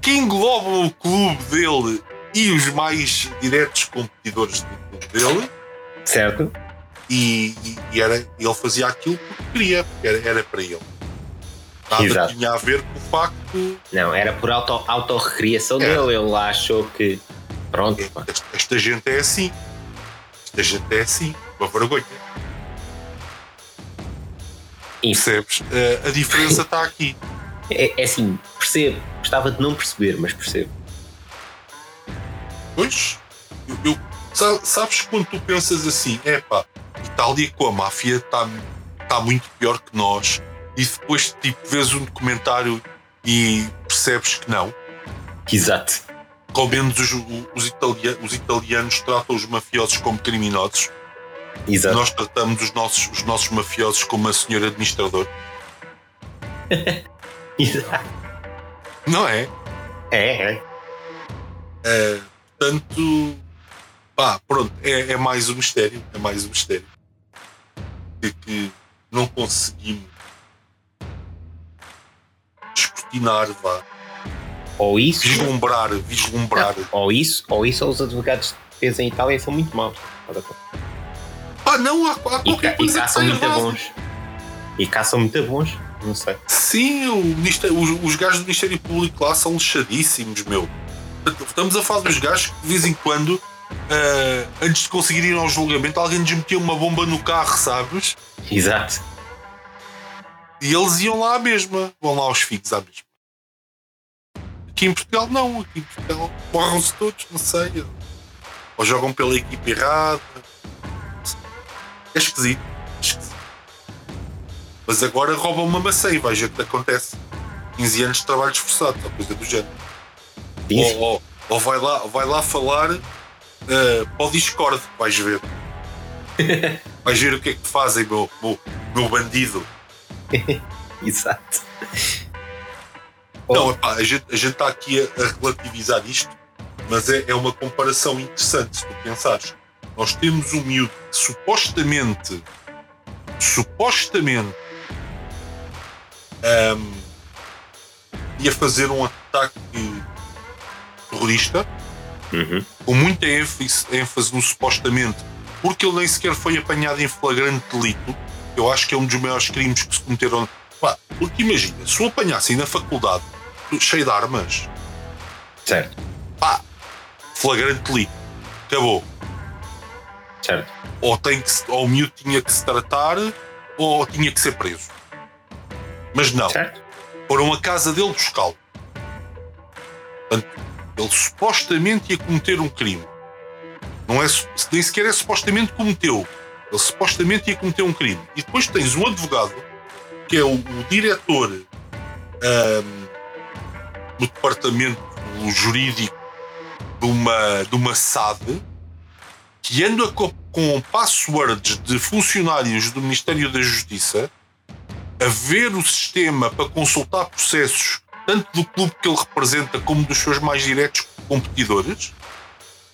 que englobam o clube dele e os mais diretos competidores dele Certo? e, e- era, ele fazia aquilo porque queria, porque era, era para ele. Nada Exato. tinha a ver com o facto Não, era por auto, autorrecriação dele. Ele lá achou que. Pronto, esta, esta gente é assim. Esta gente é assim. Uma vergonha. Isso. Percebes? Eh, a diferença está aqui. É, é assim, percebo. Gostava de não perceber, mas percebo. Pois, eu, eu- sa- sabes quando tu pensas assim, epá, Itália com a máfia está tá muito pior que nós, e depois tipo, vês um documentário e percebes que não. Exato. Ao menos os, os, italia- os italianos tratam os mafiosos como criminosos. Exato. Nós tratamos os nossos, os nossos mafiosos como a senhora administrador. (laughs) Exato. Não é? É, é. É, portanto, pá, pronto, é, é mais um mistério. É mais um mistério. De que não conseguimos escrutinar, vá, Ou isso. vislumbrar, vislumbrar. Ou isso, ou isso, ou os advogados de defesa em Itália são muito maus. Ah, não, há, há E, ca- e está muito errado. bons. E cá são muito bons. Não sei. Sim, o os, os gajos do Ministério Público lá são lixadíssimos, meu. Estamos a falar dos gajos que de vez em quando, ah, antes de conseguir ir ao julgamento, alguém lhes metia uma bomba no carro, sabes? Exato. E eles iam lá à mesma. Vão lá aos figos à mesma. Aqui em Portugal não. Aqui em Portugal morram-se todos, não sei. Ou jogam pela equipe errada. É esquisito. é esquisito. Mas agora roubam uma maçã e vais ver o que acontece. 15 anos de trabalho esforçado, coisa do género. Isso. Ou, ou- vai, lá, vai lá falar eh, para o Discord, vais ver. (laughs) vais ver o que é que fazem, meu, meu, meu bandido. (laughs) Exato. Não, epá, a gente a gente está aqui a, a relativizar isto, mas é, é uma comparação interessante se tu pensares. Nós temos um miúdo que supostamente, supostamente, ahm, ia fazer um ataque terrorista, Uhum. com muita ênfase, ênfase no supostamente, porque ele nem sequer foi apanhado em flagrante delito. Eu acho que é um dos maiores crimes que se cometeram. Pá, porque imagina, se o apanhassem na faculdade cheio de armas, Certo. pá, flagrante delito, acabou. Certo. Ou, tem que ou o miúdo tinha que se tratar, ou tinha que ser preso. Mas não, Certo. foram à casa dele buscá-lo. Portanto, ele supostamente ia cometer um crime. Não é, nem sequer é supostamente cometeu. Ele supostamente ia cometer um crime. E depois tens um advogado, que é o, o diretor ahm, do departamento jurídico de uma, de uma SAD, que anda co- com passwords de funcionários do Ministério da Justiça a ver o sistema para consultar processos tanto do clube que ele representa como dos seus mais diretos competidores,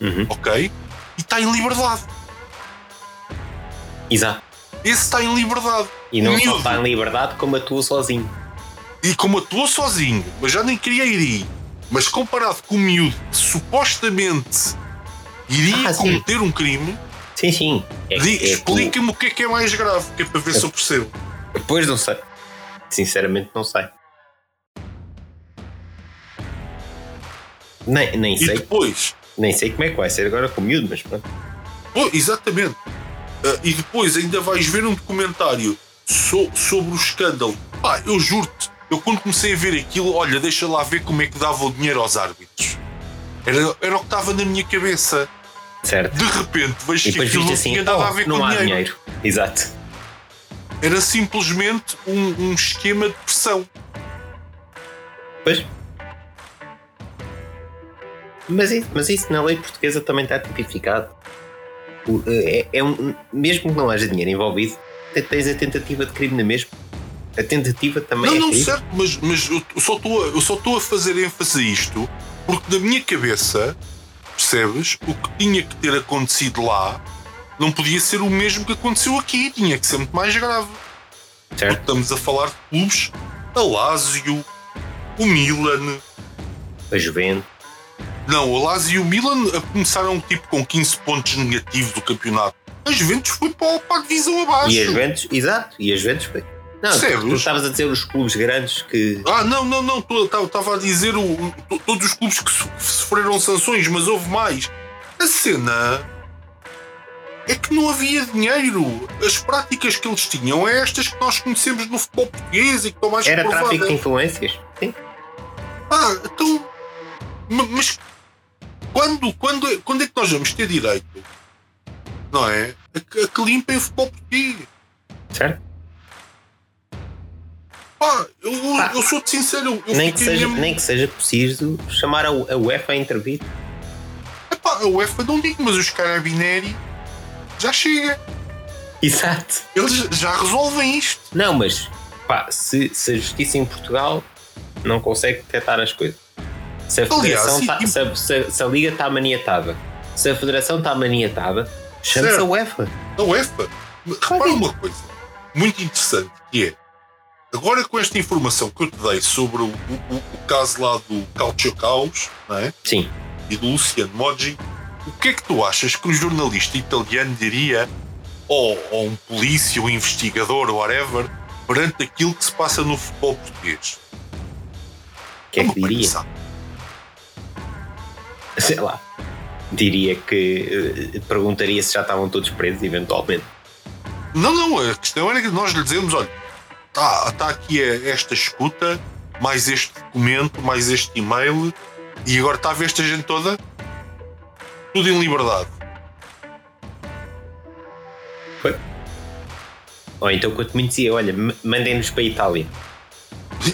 Uhum. ok? E está em liberdade. Exato. Esse está em liberdade. E não só está em liberdade, como atua sozinho. E como atuou sozinho, mas já nem queria ir aí. Mas comparado com o miúdo que supostamente iria Ah, sim. cometer um crime, Sim, sim. É, é explica-me o que é que é mais grave, que é para ver se eu percebo. Depois não sei. Sinceramente não sei. Nem, nem E sei. depois, Nem sei como é que vai ser agora com o miúdo, mas pronto. Oh, exatamente. Ah, e depois ainda vais ver um documentário so- sobre o escândalo. Pá, eu juro-te, eu quando comecei a ver aquilo, olha, deixa lá ver como é que dava o dinheiro aos árbitros. Era, era o que estava na minha cabeça. Certo. De repente vejo que aquilo não assim, tinha nada a oh, ver não com há dinheiro. dinheiro. Exato. Era simplesmente um, um esquema de pressão. Pois. Mas isso, mas isso na lei portuguesa também está tipificado. O- É, é um, mesmo que não haja dinheiro envolvido, te- tens a tentativa de crime na mesma. A tentativa também Não, é não, crime. certo, mas, mas eu só estou a- fazer ênfase a isto porque na minha cabeça, percebes, o que tinha que ter acontecido lá não podia ser o mesmo que aconteceu aqui, tinha que ser muito mais grave. Porque Certo? estamos a falar de clubes, a Lazio, o Milan. A Juventus. Não, o Lazio e o Milan começaram tipo com 15 pontos negativos do campeonato. A Juventus foi para, para a divisão abaixo. E a Juventus, exato, e a Juventus foi. Não, tu estavas a dizer os clubes grandes que. Ah, não, não, não, estava a dizer o, todos os clubes que so- que sofreram sanções, mas houve mais. A cena é que não havia dinheiro. As práticas que eles tinham é estas que nós conhecemos no futebol português e que estão mais Era comprovadas. tráfico de influências. Sim. Ah, então. ma- Mas quando, quando, é- quando é que nós vamos ter direito? Não é? A, que- a que limpem o futebol português. Certo? Pá, eu, eu- Pá. eu sou-te sincero. Eu Nem que, seja, mesmo- nem que seja preciso chamar a, a UEFA a intervir. Epá, a UEFA não digo, mas os carabineri já chega. Exato. Eles já resolvem isto. Não, mas pá, se, se a justiça em Portugal não consegue detectar as coisas, se a Aliás, tá- e- se, a, se se a liga está maniatada, se a federação está maniatada, chama-se a. UEFA. A UEFA. Repara uma coisa muito interessante que é agora com esta informação que eu te dei sobre o, o- o caso lá do Calcio Caos não é? Sim. e do Luciano Moggi, o que é que tu achas que um jornalista italiano diria ou, ou um polícia, um investigador, whatever, perante aquilo que se passa no futebol português? O que é que diria? palhaçada. Sei lá. Diria que eh, perguntaria se já estavam todos presos, eventualmente. Não, não, a questão era que nós lhe dizemos: olha, está tá aqui esta escuta, mais este documento, mais este e-mail, e agora está a ver esta gente toda, tudo em liberdade. Foi. Ou então quanto muito dizia, olha, mandem-nos para a Itália.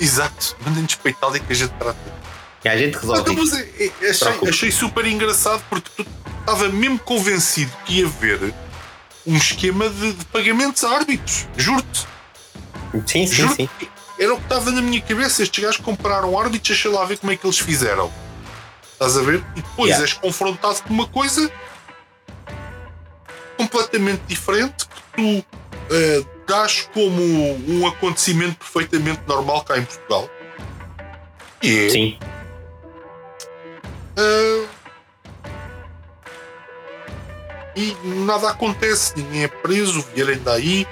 Exato, mandem-nos para a Itália que a gente trata. E a gente resolve mas é- é- achei, achei super engraçado porque tu estava mesmo convencido que ia haver um esquema de, de pagamentos a árbitros. Juro-te. Sim, sim, Juro sim. Era o que estava na minha cabeça. Estes gajos compraram árbitros, deixa lá ver como é que eles fizeram. Estás a ver? E depois Yeah. és confrontado com uma coisa completamente diferente que tu eh, dás como um acontecimento perfeitamente normal cá em Portugal. E é Sim. Ah, e nada acontece, ninguém é preso, o Vieira anda aí,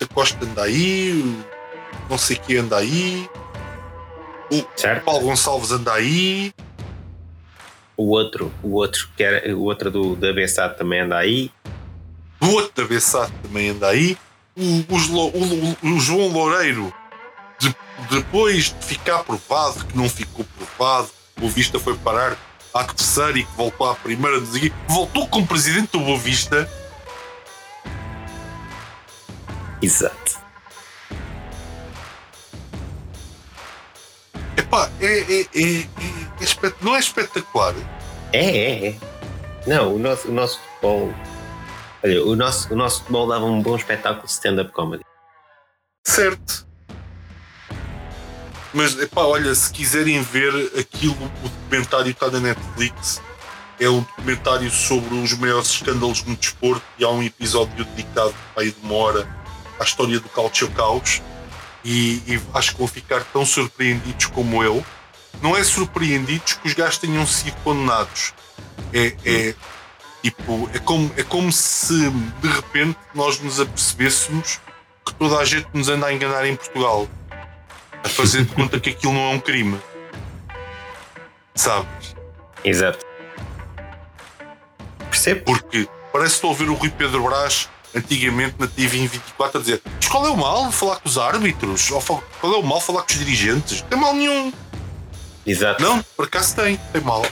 a Costa anda aí, não sei que anda aí, o Certo? Paulo Gonçalves anda aí, O outro, o outro, que era, o outro do, da BSA também anda aí. o outro da Bessade também anda aí, o, os o- o- o João Loureiro, de- depois de ficar provado que não ficou provado, o Vista foi parar à terceira e que voltou à primeira, voltou como presidente do Boa Vista. Exato. Epá, é, é, é, é, não é espetacular. É, é, é. Não, o nosso, o nosso futebol. Olha, o nosso, o nosso futebol dava um bom espetáculo de stand-up comedy. Certo. Mas, epá, olha, se quiserem ver aquilo, o documentário está na Netflix. É um documentário sobre os maiores escândalos no desporto e há um episódio dedicado aí de uma hora à história do Calcio Caos. E, e acho que vão ficar tão surpreendidos como eu. não é surpreendidos que os gajos tenham sido condenados. É, é tipo, é como, é como se de repente nós nos apercebêssemos que toda a gente nos anda a enganar em Portugal. A fazer de conta que aquilo não é um crime. Sabes? Exato. Percebo? Porque parece que estou a ouvir o Rui Pedro Brás antigamente na TV 24 a dizer mas qual é o mal falar com os árbitros? Ou qual é o mal falar com os dirigentes? Não tem mal nenhum. Exato. Não, por acaso tem, tem mal.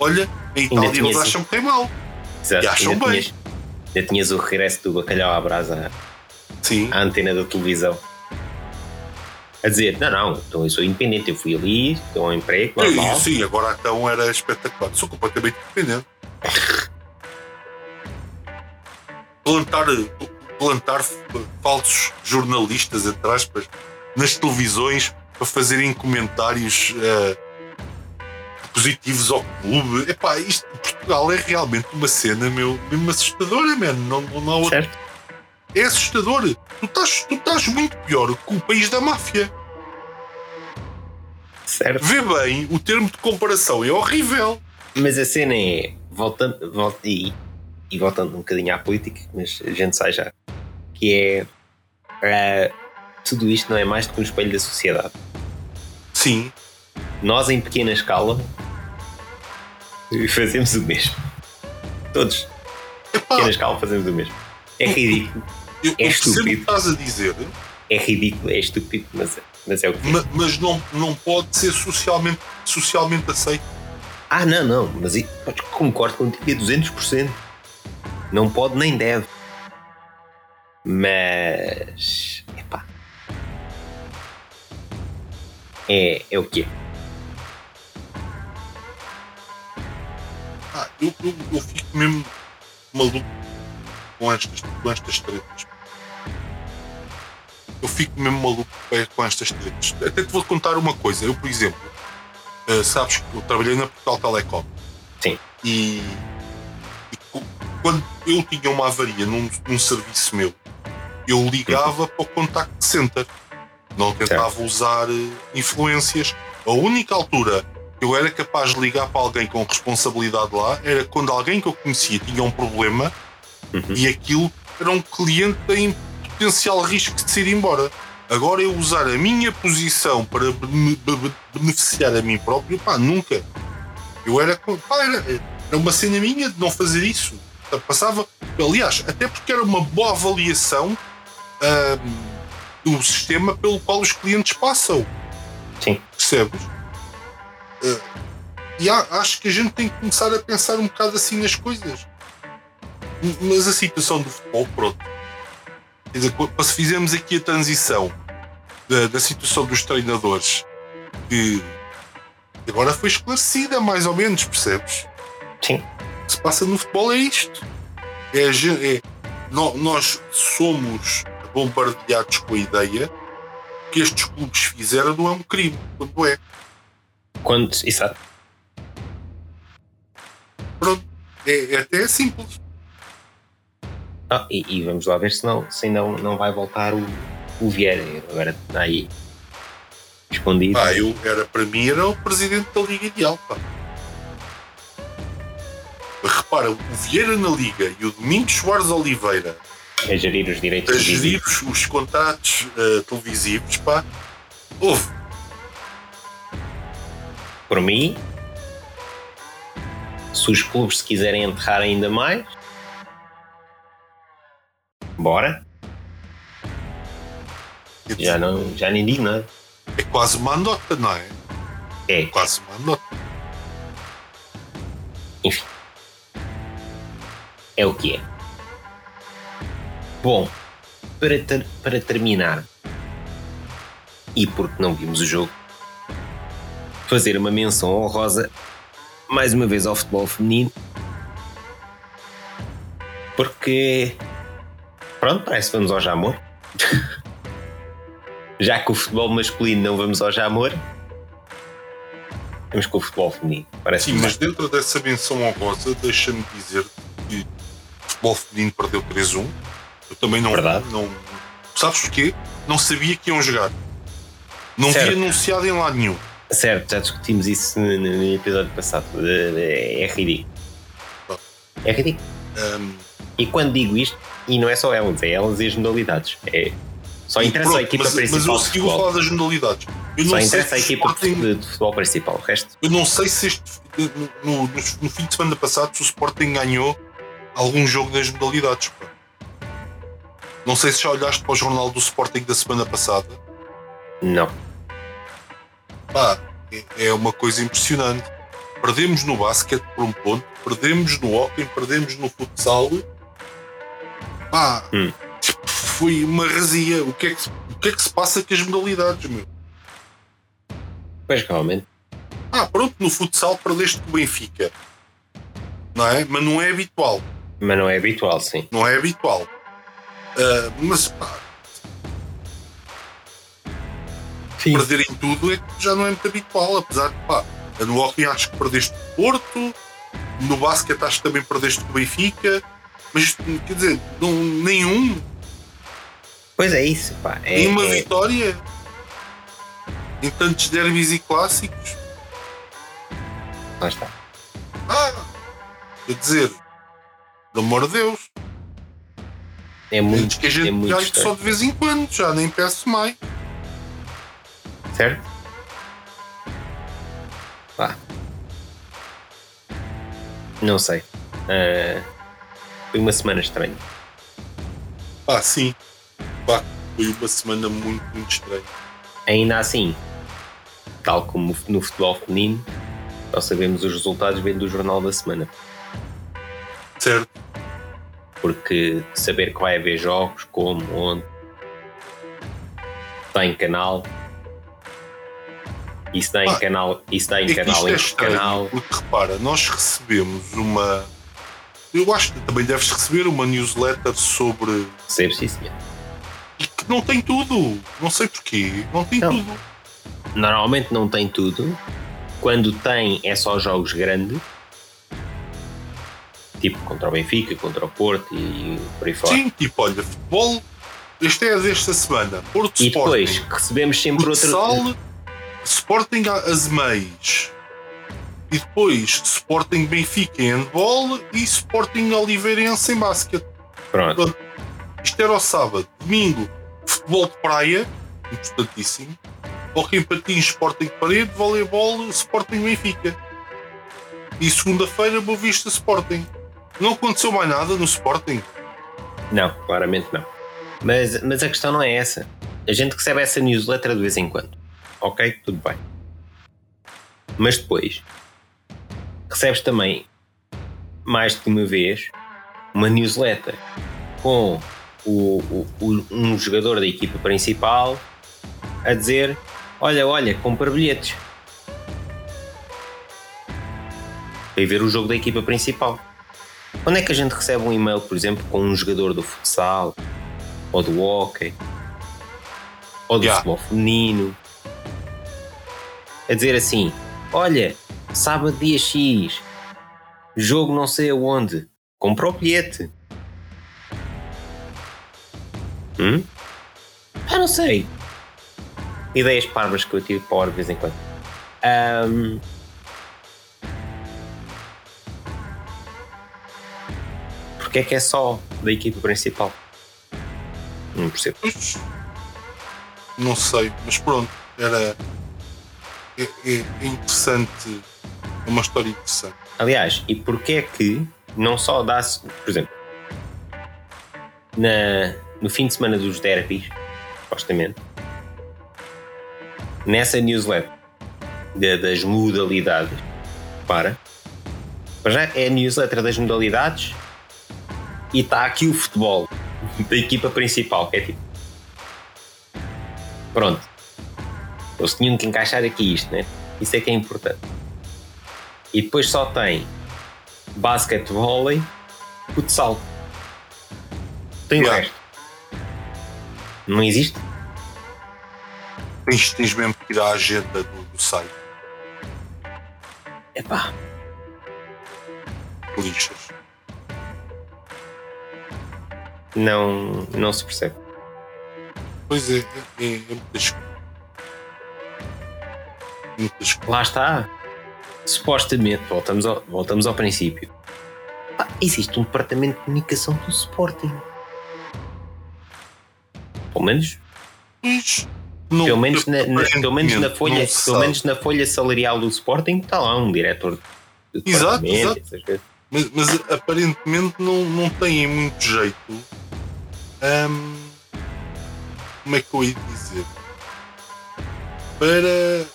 Olha, em Itália eles acham que tem mal. Exato. E acham ainda bem. Tinhas, ainda tinhas o regresso do bacalhau à brasa Sim. à antena da televisão. A dizer, não, não, então eu sou independente, eu fui ali, estou um emprego, normal. Sim, sim, agora então era espetacular. Sou completamente independente. plantar, plantar falsos jornalistas, entre aspas, nas televisões para fazerem comentários eh, positivos ao clube. Epá, isto Portugal é realmente uma cena meu, mesmo assustadora, man. Não, não, não há Certo? É assustador. Tu estás, tu estás muito pior que o país da máfia. Certo. Vê bem, o termo de comparação é horrível. Mas a cena é, voltando, volta, e, e voltando um bocadinho à política, mas a gente sai já, que é ah, tudo isto não é mais do que um espelho da sociedade. Sim, Nós em pequena escala fazemos o mesmo. Todos, em pequena escala fazemos o mesmo. É ridículo, eu, é eu percebo o que estúpido. estás a dizer, é ridículo, é estúpido, mas, mas é o que é. ma- mas não, não pode ser socialmente, socialmente aceito. Ah, não, não, mas concordo contigo a 200%. Não pode nem deve. Mas. Epá. É, é o quê? Ah, eu, eu, eu fico mesmo maluco com estas, com estas tretas. Eu fico mesmo maluco com estas tretas. Até te vou contar uma coisa. Eu, por exemplo, eh, sabes que eu trabalhei na Portugal Telecom. Sim. E, e quando eu tinha uma avaria num, num serviço meu, eu ligava para o contact center. Não tentava usar eh, influências. A única altura que eu era capaz de ligar para alguém com responsabilidade lá era quando alguém que eu conhecia tinha um problema Uhum. e aquilo era um cliente em potencial risco de se ir embora. Agora eu usar a minha posição para be- beneficiar a mim próprio, pá, nunca. Eu era, pá, era, era uma cena minha de não fazer isso. Passava, aliás, até porque era uma boa avaliação do sistema pelo qual os clientes passam. Sim. Percebes? Ah, e há- acho que a gente tem que começar a pensar um bocado assim nas coisas. Mas a situação do futebol, pronto. Quer dizer, qu- se fizermos aqui a transição da, da situação dos treinadores, que agora foi esclarecida, mais ou menos, percebes? Sim. O que se passa no futebol é isto. É, é- nó- nós somos bombardeados com a ideia que estes clubes fizeram não é um crime, quando é. Quando. Exato. Pronto. É, é até simples. Ah, e, e vamos lá ver se não, se não, não vai voltar o, o Vieira. Agora está aí escondido. Ah, eu era, para mim era o presidente da Liga Ideal. Pá. Repara, o Vieira na Liga e o Domingos Soares Oliveira a gerir os direitos a gerir os, os contratos eh, televisivos, pá, houve. Por mim, se os clubes se quiserem enterrar ainda mais, bora. Já, não, já nem digo nada. É quase uma andota, não é? É, É quase uma andota. enfim. É o que é. Bom, para, ter- para terminar, e porque não vimos o jogo, fazer uma menção honrosa mais uma vez ao futebol feminino, porque pronto, parece que vamos ao Jamor. (laughs) Já que o futebol masculino não vamos ao Jamor, vamos com o futebol feminino. Parece Sim, mas dentro dessa menção honrosa, deixa-me dizer que o futebol feminino perdeu 3-1. Eu também não. Verdade. não Sabes porquê? Não sabia que iam jogar. Não Certo. vi anunciado em lado nenhum. Certo, já discutimos isso no, no episódio passado. É, é ridículo. É ridículo. Um, E quando digo isto, e não é só elas, é elas e as modalidades. É, só interessa pronto, a equipa mas, principal mas eu segui falar das modalidades. Eu Só interessa a equipa de, Sporting- de- de futebol principal. O resto, Eu não sei se este, no, no- no fim de semana passado se o Sporting ganhou algum jogo das modalidades. Não sei se já olhaste para o jornal do Sporting da semana passada. não. Pá, é, é uma coisa impressionante. Perdemos no basquete por um ponto, perdemos no hockey, perdemos no futsal. Pá, Hum. foi uma razia. O que, é que, se- o que é que se passa com as modalidades, meu? Pois realmente. Ah, pronto, no futsal perdeste com o Benfica. Não é? Mas não é habitual. Mas não é habitual, sim. Não é habitual. Ah, mas pá, Sim. perder em tudo é que já não é muito habitual, apesar de pá, no hockey acho que perdeste o Porto, no basquete acho que também perdeste o Benfica, mas quer dizer, não, nenhum, Pois é isso, pá. É, nenhuma é- vitória em tantos derbys e clássicos. lá está. Ah, quer dizer, pelo amor de Deus, É antes muito, que a gente é muito só de vez em quando, já nem peço mais. Certo? Pá. Não sei. Ah, foi uma semana estranha. Pá, sim, pá, foi uma semana muito, muito estranha. Ainda assim, tal como no futebol feminino, só sabemos os resultados vendo do jornal da semana. Certo? Porque saber que vai haver jogos, como, onde, está em canal. Isso dá em Ah, canal, isso dá em É canal em é estranho, canal. porque repara, nós recebemos uma. Eu acho que também deves receber uma newsletter sobre. Percebes sim, senhor. e que não tem tudo. Não sei porquê. Não tem Não. tudo. Normalmente não tem tudo. Quando tem, é só jogos grandes. Tipo contra o Benfica, contra o Porto e por aí fora. Sim, tipo, olha, futebol. Este é desta semana. Porto E depois Sporting. recebemos sempre outro. Sporting as meias. E depois Sporting Benfica em handball e Sporting Oliveirense em basquete. Pronto. Isto era ao sábado. Domingo, futebol de praia, importantíssimo. Hockey em patins, Sporting de parede, voleibol, Sporting Benfica. E segunda-feira, Boa Vista Sporting. Não aconteceu mais nada no Sporting. Não, claramente não. Mas, mas a questão não é essa. A gente recebe essa newsletter de vez em quando. Ok, tudo bem. Mas depois recebes também mais de uma vez uma newsletter com o, o- um jogador da equipa principal a dizer: Olha, olha, compra bilhetes para ver o jogo da equipa principal. Quando é que a gente recebe um e-mail, por exemplo, com um jogador do futsal, ou do hockey, ou do Yeah. futebol feminino, a dizer assim: Olha, sábado dia X, jogo não sei aonde, compra o bilhete. Hum? Ah, não sei. Ideias parvas que eu tive para de vez em quando. Ahm, Porque é que é só da equipa principal? Não percebo. Não sei, mas pronto, era. É- é interessante. Uma história interessante. Aliás, e porquê é que não só dá-se, por exemplo, na, no fim de semana dos derbys, supostamente, nessa newsletter da- das modalidades, para, para já é a newsletter das modalidades e está aqui o futebol (laughs) da equipa principal, que é tipo. Pronto. Eles tinham que encaixar aqui isto, né? Isso é que é importante. E depois só tem basquete, vôlei, futsal. Tem resto. Não existe? Tens, tens mesmo que ir à agenda do, do site. Epá, Lixas. não, não se percebe. Pois é, é, é, muitas Muitas Lá está. Supostamente, voltamos ao, voltamos ao princípio. Ah, existe um departamento de comunicação do Sporting. Pelo menos. Não, pelo menos, na, na- pelo menos na folha, pelo menos na folha salarial do Sporting está lá um diretor de Exato, exato. Mas, mas aparentemente não, não têm muito jeito. hum, como é que eu ia dizer? Para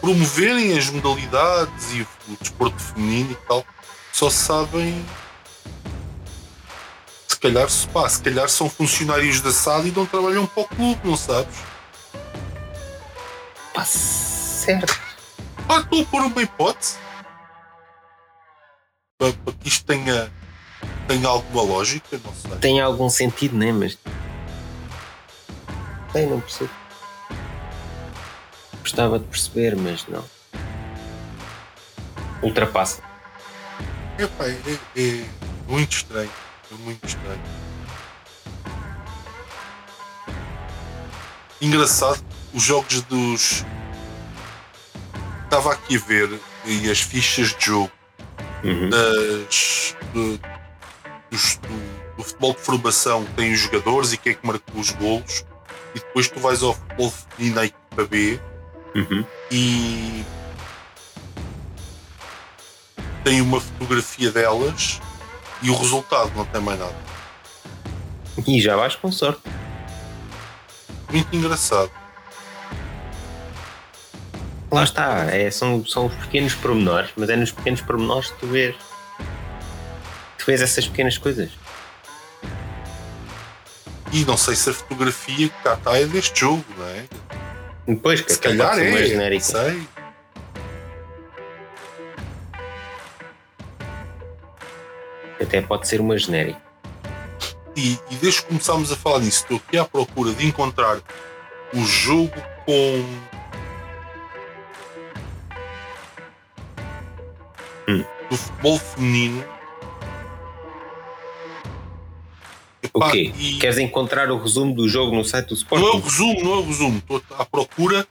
promoverem as modalidades e o desporto feminino e tal, só sabem. Se calhar, se, pá, se calhar são funcionários da SAD e não trabalham para o clube, não sabes? Pá, certo. Ah, estou a pôr uma hipótese para, para que isto tenha, tenha alguma lógica, não sei. Tem algum sentido, né? Mas. Tem, não percebo. Gostava de perceber, mas não. Ultrapassa. Epá, é, é muito estranho. É muito estranho. Engraçado, os jogos dos. Estava aqui a ver e as fichas de jogo Uhum. das, do, dos- do- do futebol de formação tem os jogadores e quem é que marcou os golos e depois tu vais ao futebol feminino à equipa B Uhum. e tem uma fotografia delas e o resultado não tem mais nada. E já vais com sorte. Muito engraçado. Lá está, é, são, são os pequenos pormenores, mas é nos pequenos pormenores que tu vês. Tu vês essas pequenas coisas. E não sei se a fotografia que cá está é deste jogo, não é? Depois, que Se calhar é, genérica. sei. Até pode ser uma genérica. E, e desde que começámos a falar nisso, estou aqui à procura de encontrar o jogo com. Hum. do futebol feminino. O quê? e- Queres encontrar o resumo do jogo no site do Não é o Sporting? resumo, não é o resumo. Estou à procura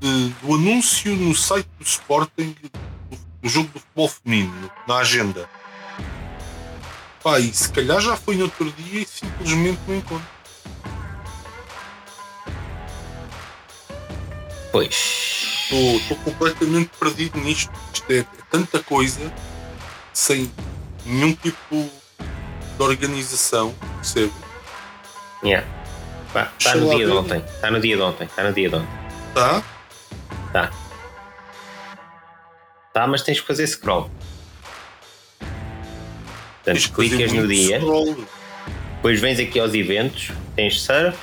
de- do anúncio no site do Sporting do, do jogo do futebol feminino, na agenda. Pá, e se calhar já foi no outro dia e simplesmente não encontro. Pois. Estou estou completamente perdido nisto. Isto é, é tanta coisa sem nenhum tipo de organização, percebe? Yeah. Pá, Está Deixa no dia de ontem. Está no dia de ontem. Está no dia de ontem. Tá? Tá. Tá, mas tens que fazer scroll. Portanto, clicas no dia, scroll. depois vens aqui aos eventos, tens surf,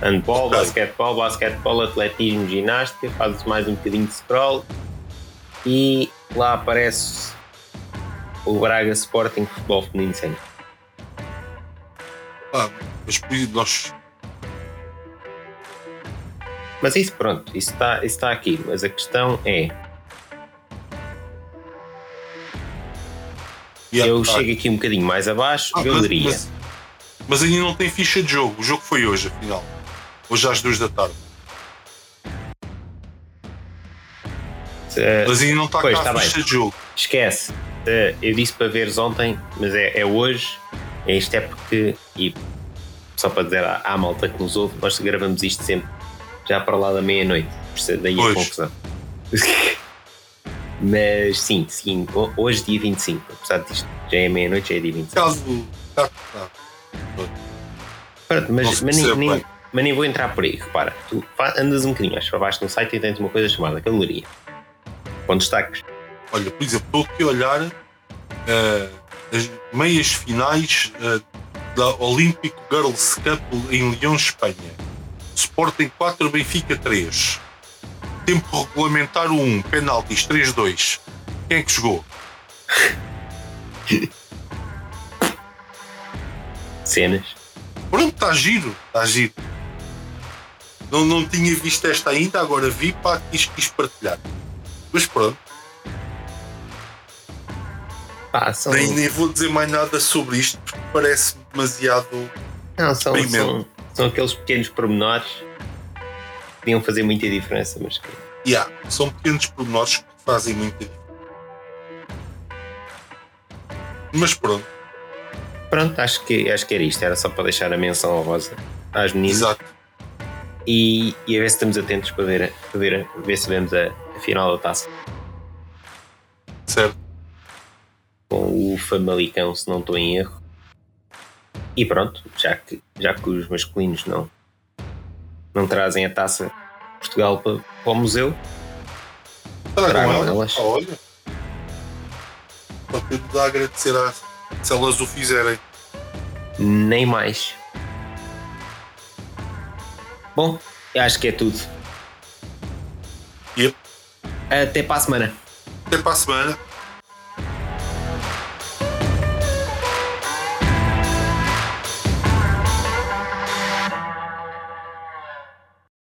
handball, Ok. basquetebol, basquetebol, atletismo, ginástica, fazes mais um bocadinho de scroll e lá aparece o Braga Sporting Futebol Feminino Sénior. Pá, mas nós Mas isso pronto, isso está isso está aqui, mas a questão é, Yeah, eu tá. chego aqui um bocadinho mais abaixo, Ah, galeria. Mas, mas ainda não tem ficha de jogo. O jogo foi hoje, afinal. Hoje às duas da tarde. Eh, Mas ainda não está cá tá a bem. ficha de jogo. Esquece. Eh, Eu disse para veres ontem, mas é, é hoje. É Isto é porque, e só para dizer à, à malta que nos ouve, nós gravamos isto sempre já para lá da meia-noite. Daí a Pois. confusão. (laughs) mas sim, sim, ho- hoje dia 25. Apesar disto, já é meia-noite, já é dia 25. Caso. Tá, tá. Pronto, mas, mas, nem, nem, mas nem vou entrar por aí. Repara, tu andas um bocadinho mais para baixo no site e tens uma coisa chamada galeria. Com destaques. Olha, por exemplo, estou aqui a olhar eh, as meias finais eh, da Olímpico Girls Cup em Leão, Espanha. Sporting 4, Benfica 3. Tempo regulamentar 1, penaltis 3-2. Quem é que jogou? (laughs) Cenas. Pronto, está giro, está giro. Não, não tinha visto esta ainda, agora vi, pá, quis, quis partilhar. Mas pronto, São, nem, nem vou dizer mais nada sobre isto porque parece demasiado. Não, são, são, são aqueles pequenos pormenores podiam fazer muita diferença, mas que Yeah, são pequenos pormenores que fazem muita diferença. Mas pronto, pronto, acho que, acho que era isto. Era só para deixar a menção honrosa às meninas exato. e, e a ver se estamos atentos para ver, para ver, ver se vemos a, a final da taça Certo. Com o Famalicão, se não estou em erro. E pronto, já que, já que os masculinos não, não trazem a taça de Portugal para, para o museu, Tragam Tragam elas. olha. Só tenho de agradecer a, se elas o fizerem. nem mais. Bom, acho que é tudo. Yep. Até para a semana. Até para a semana.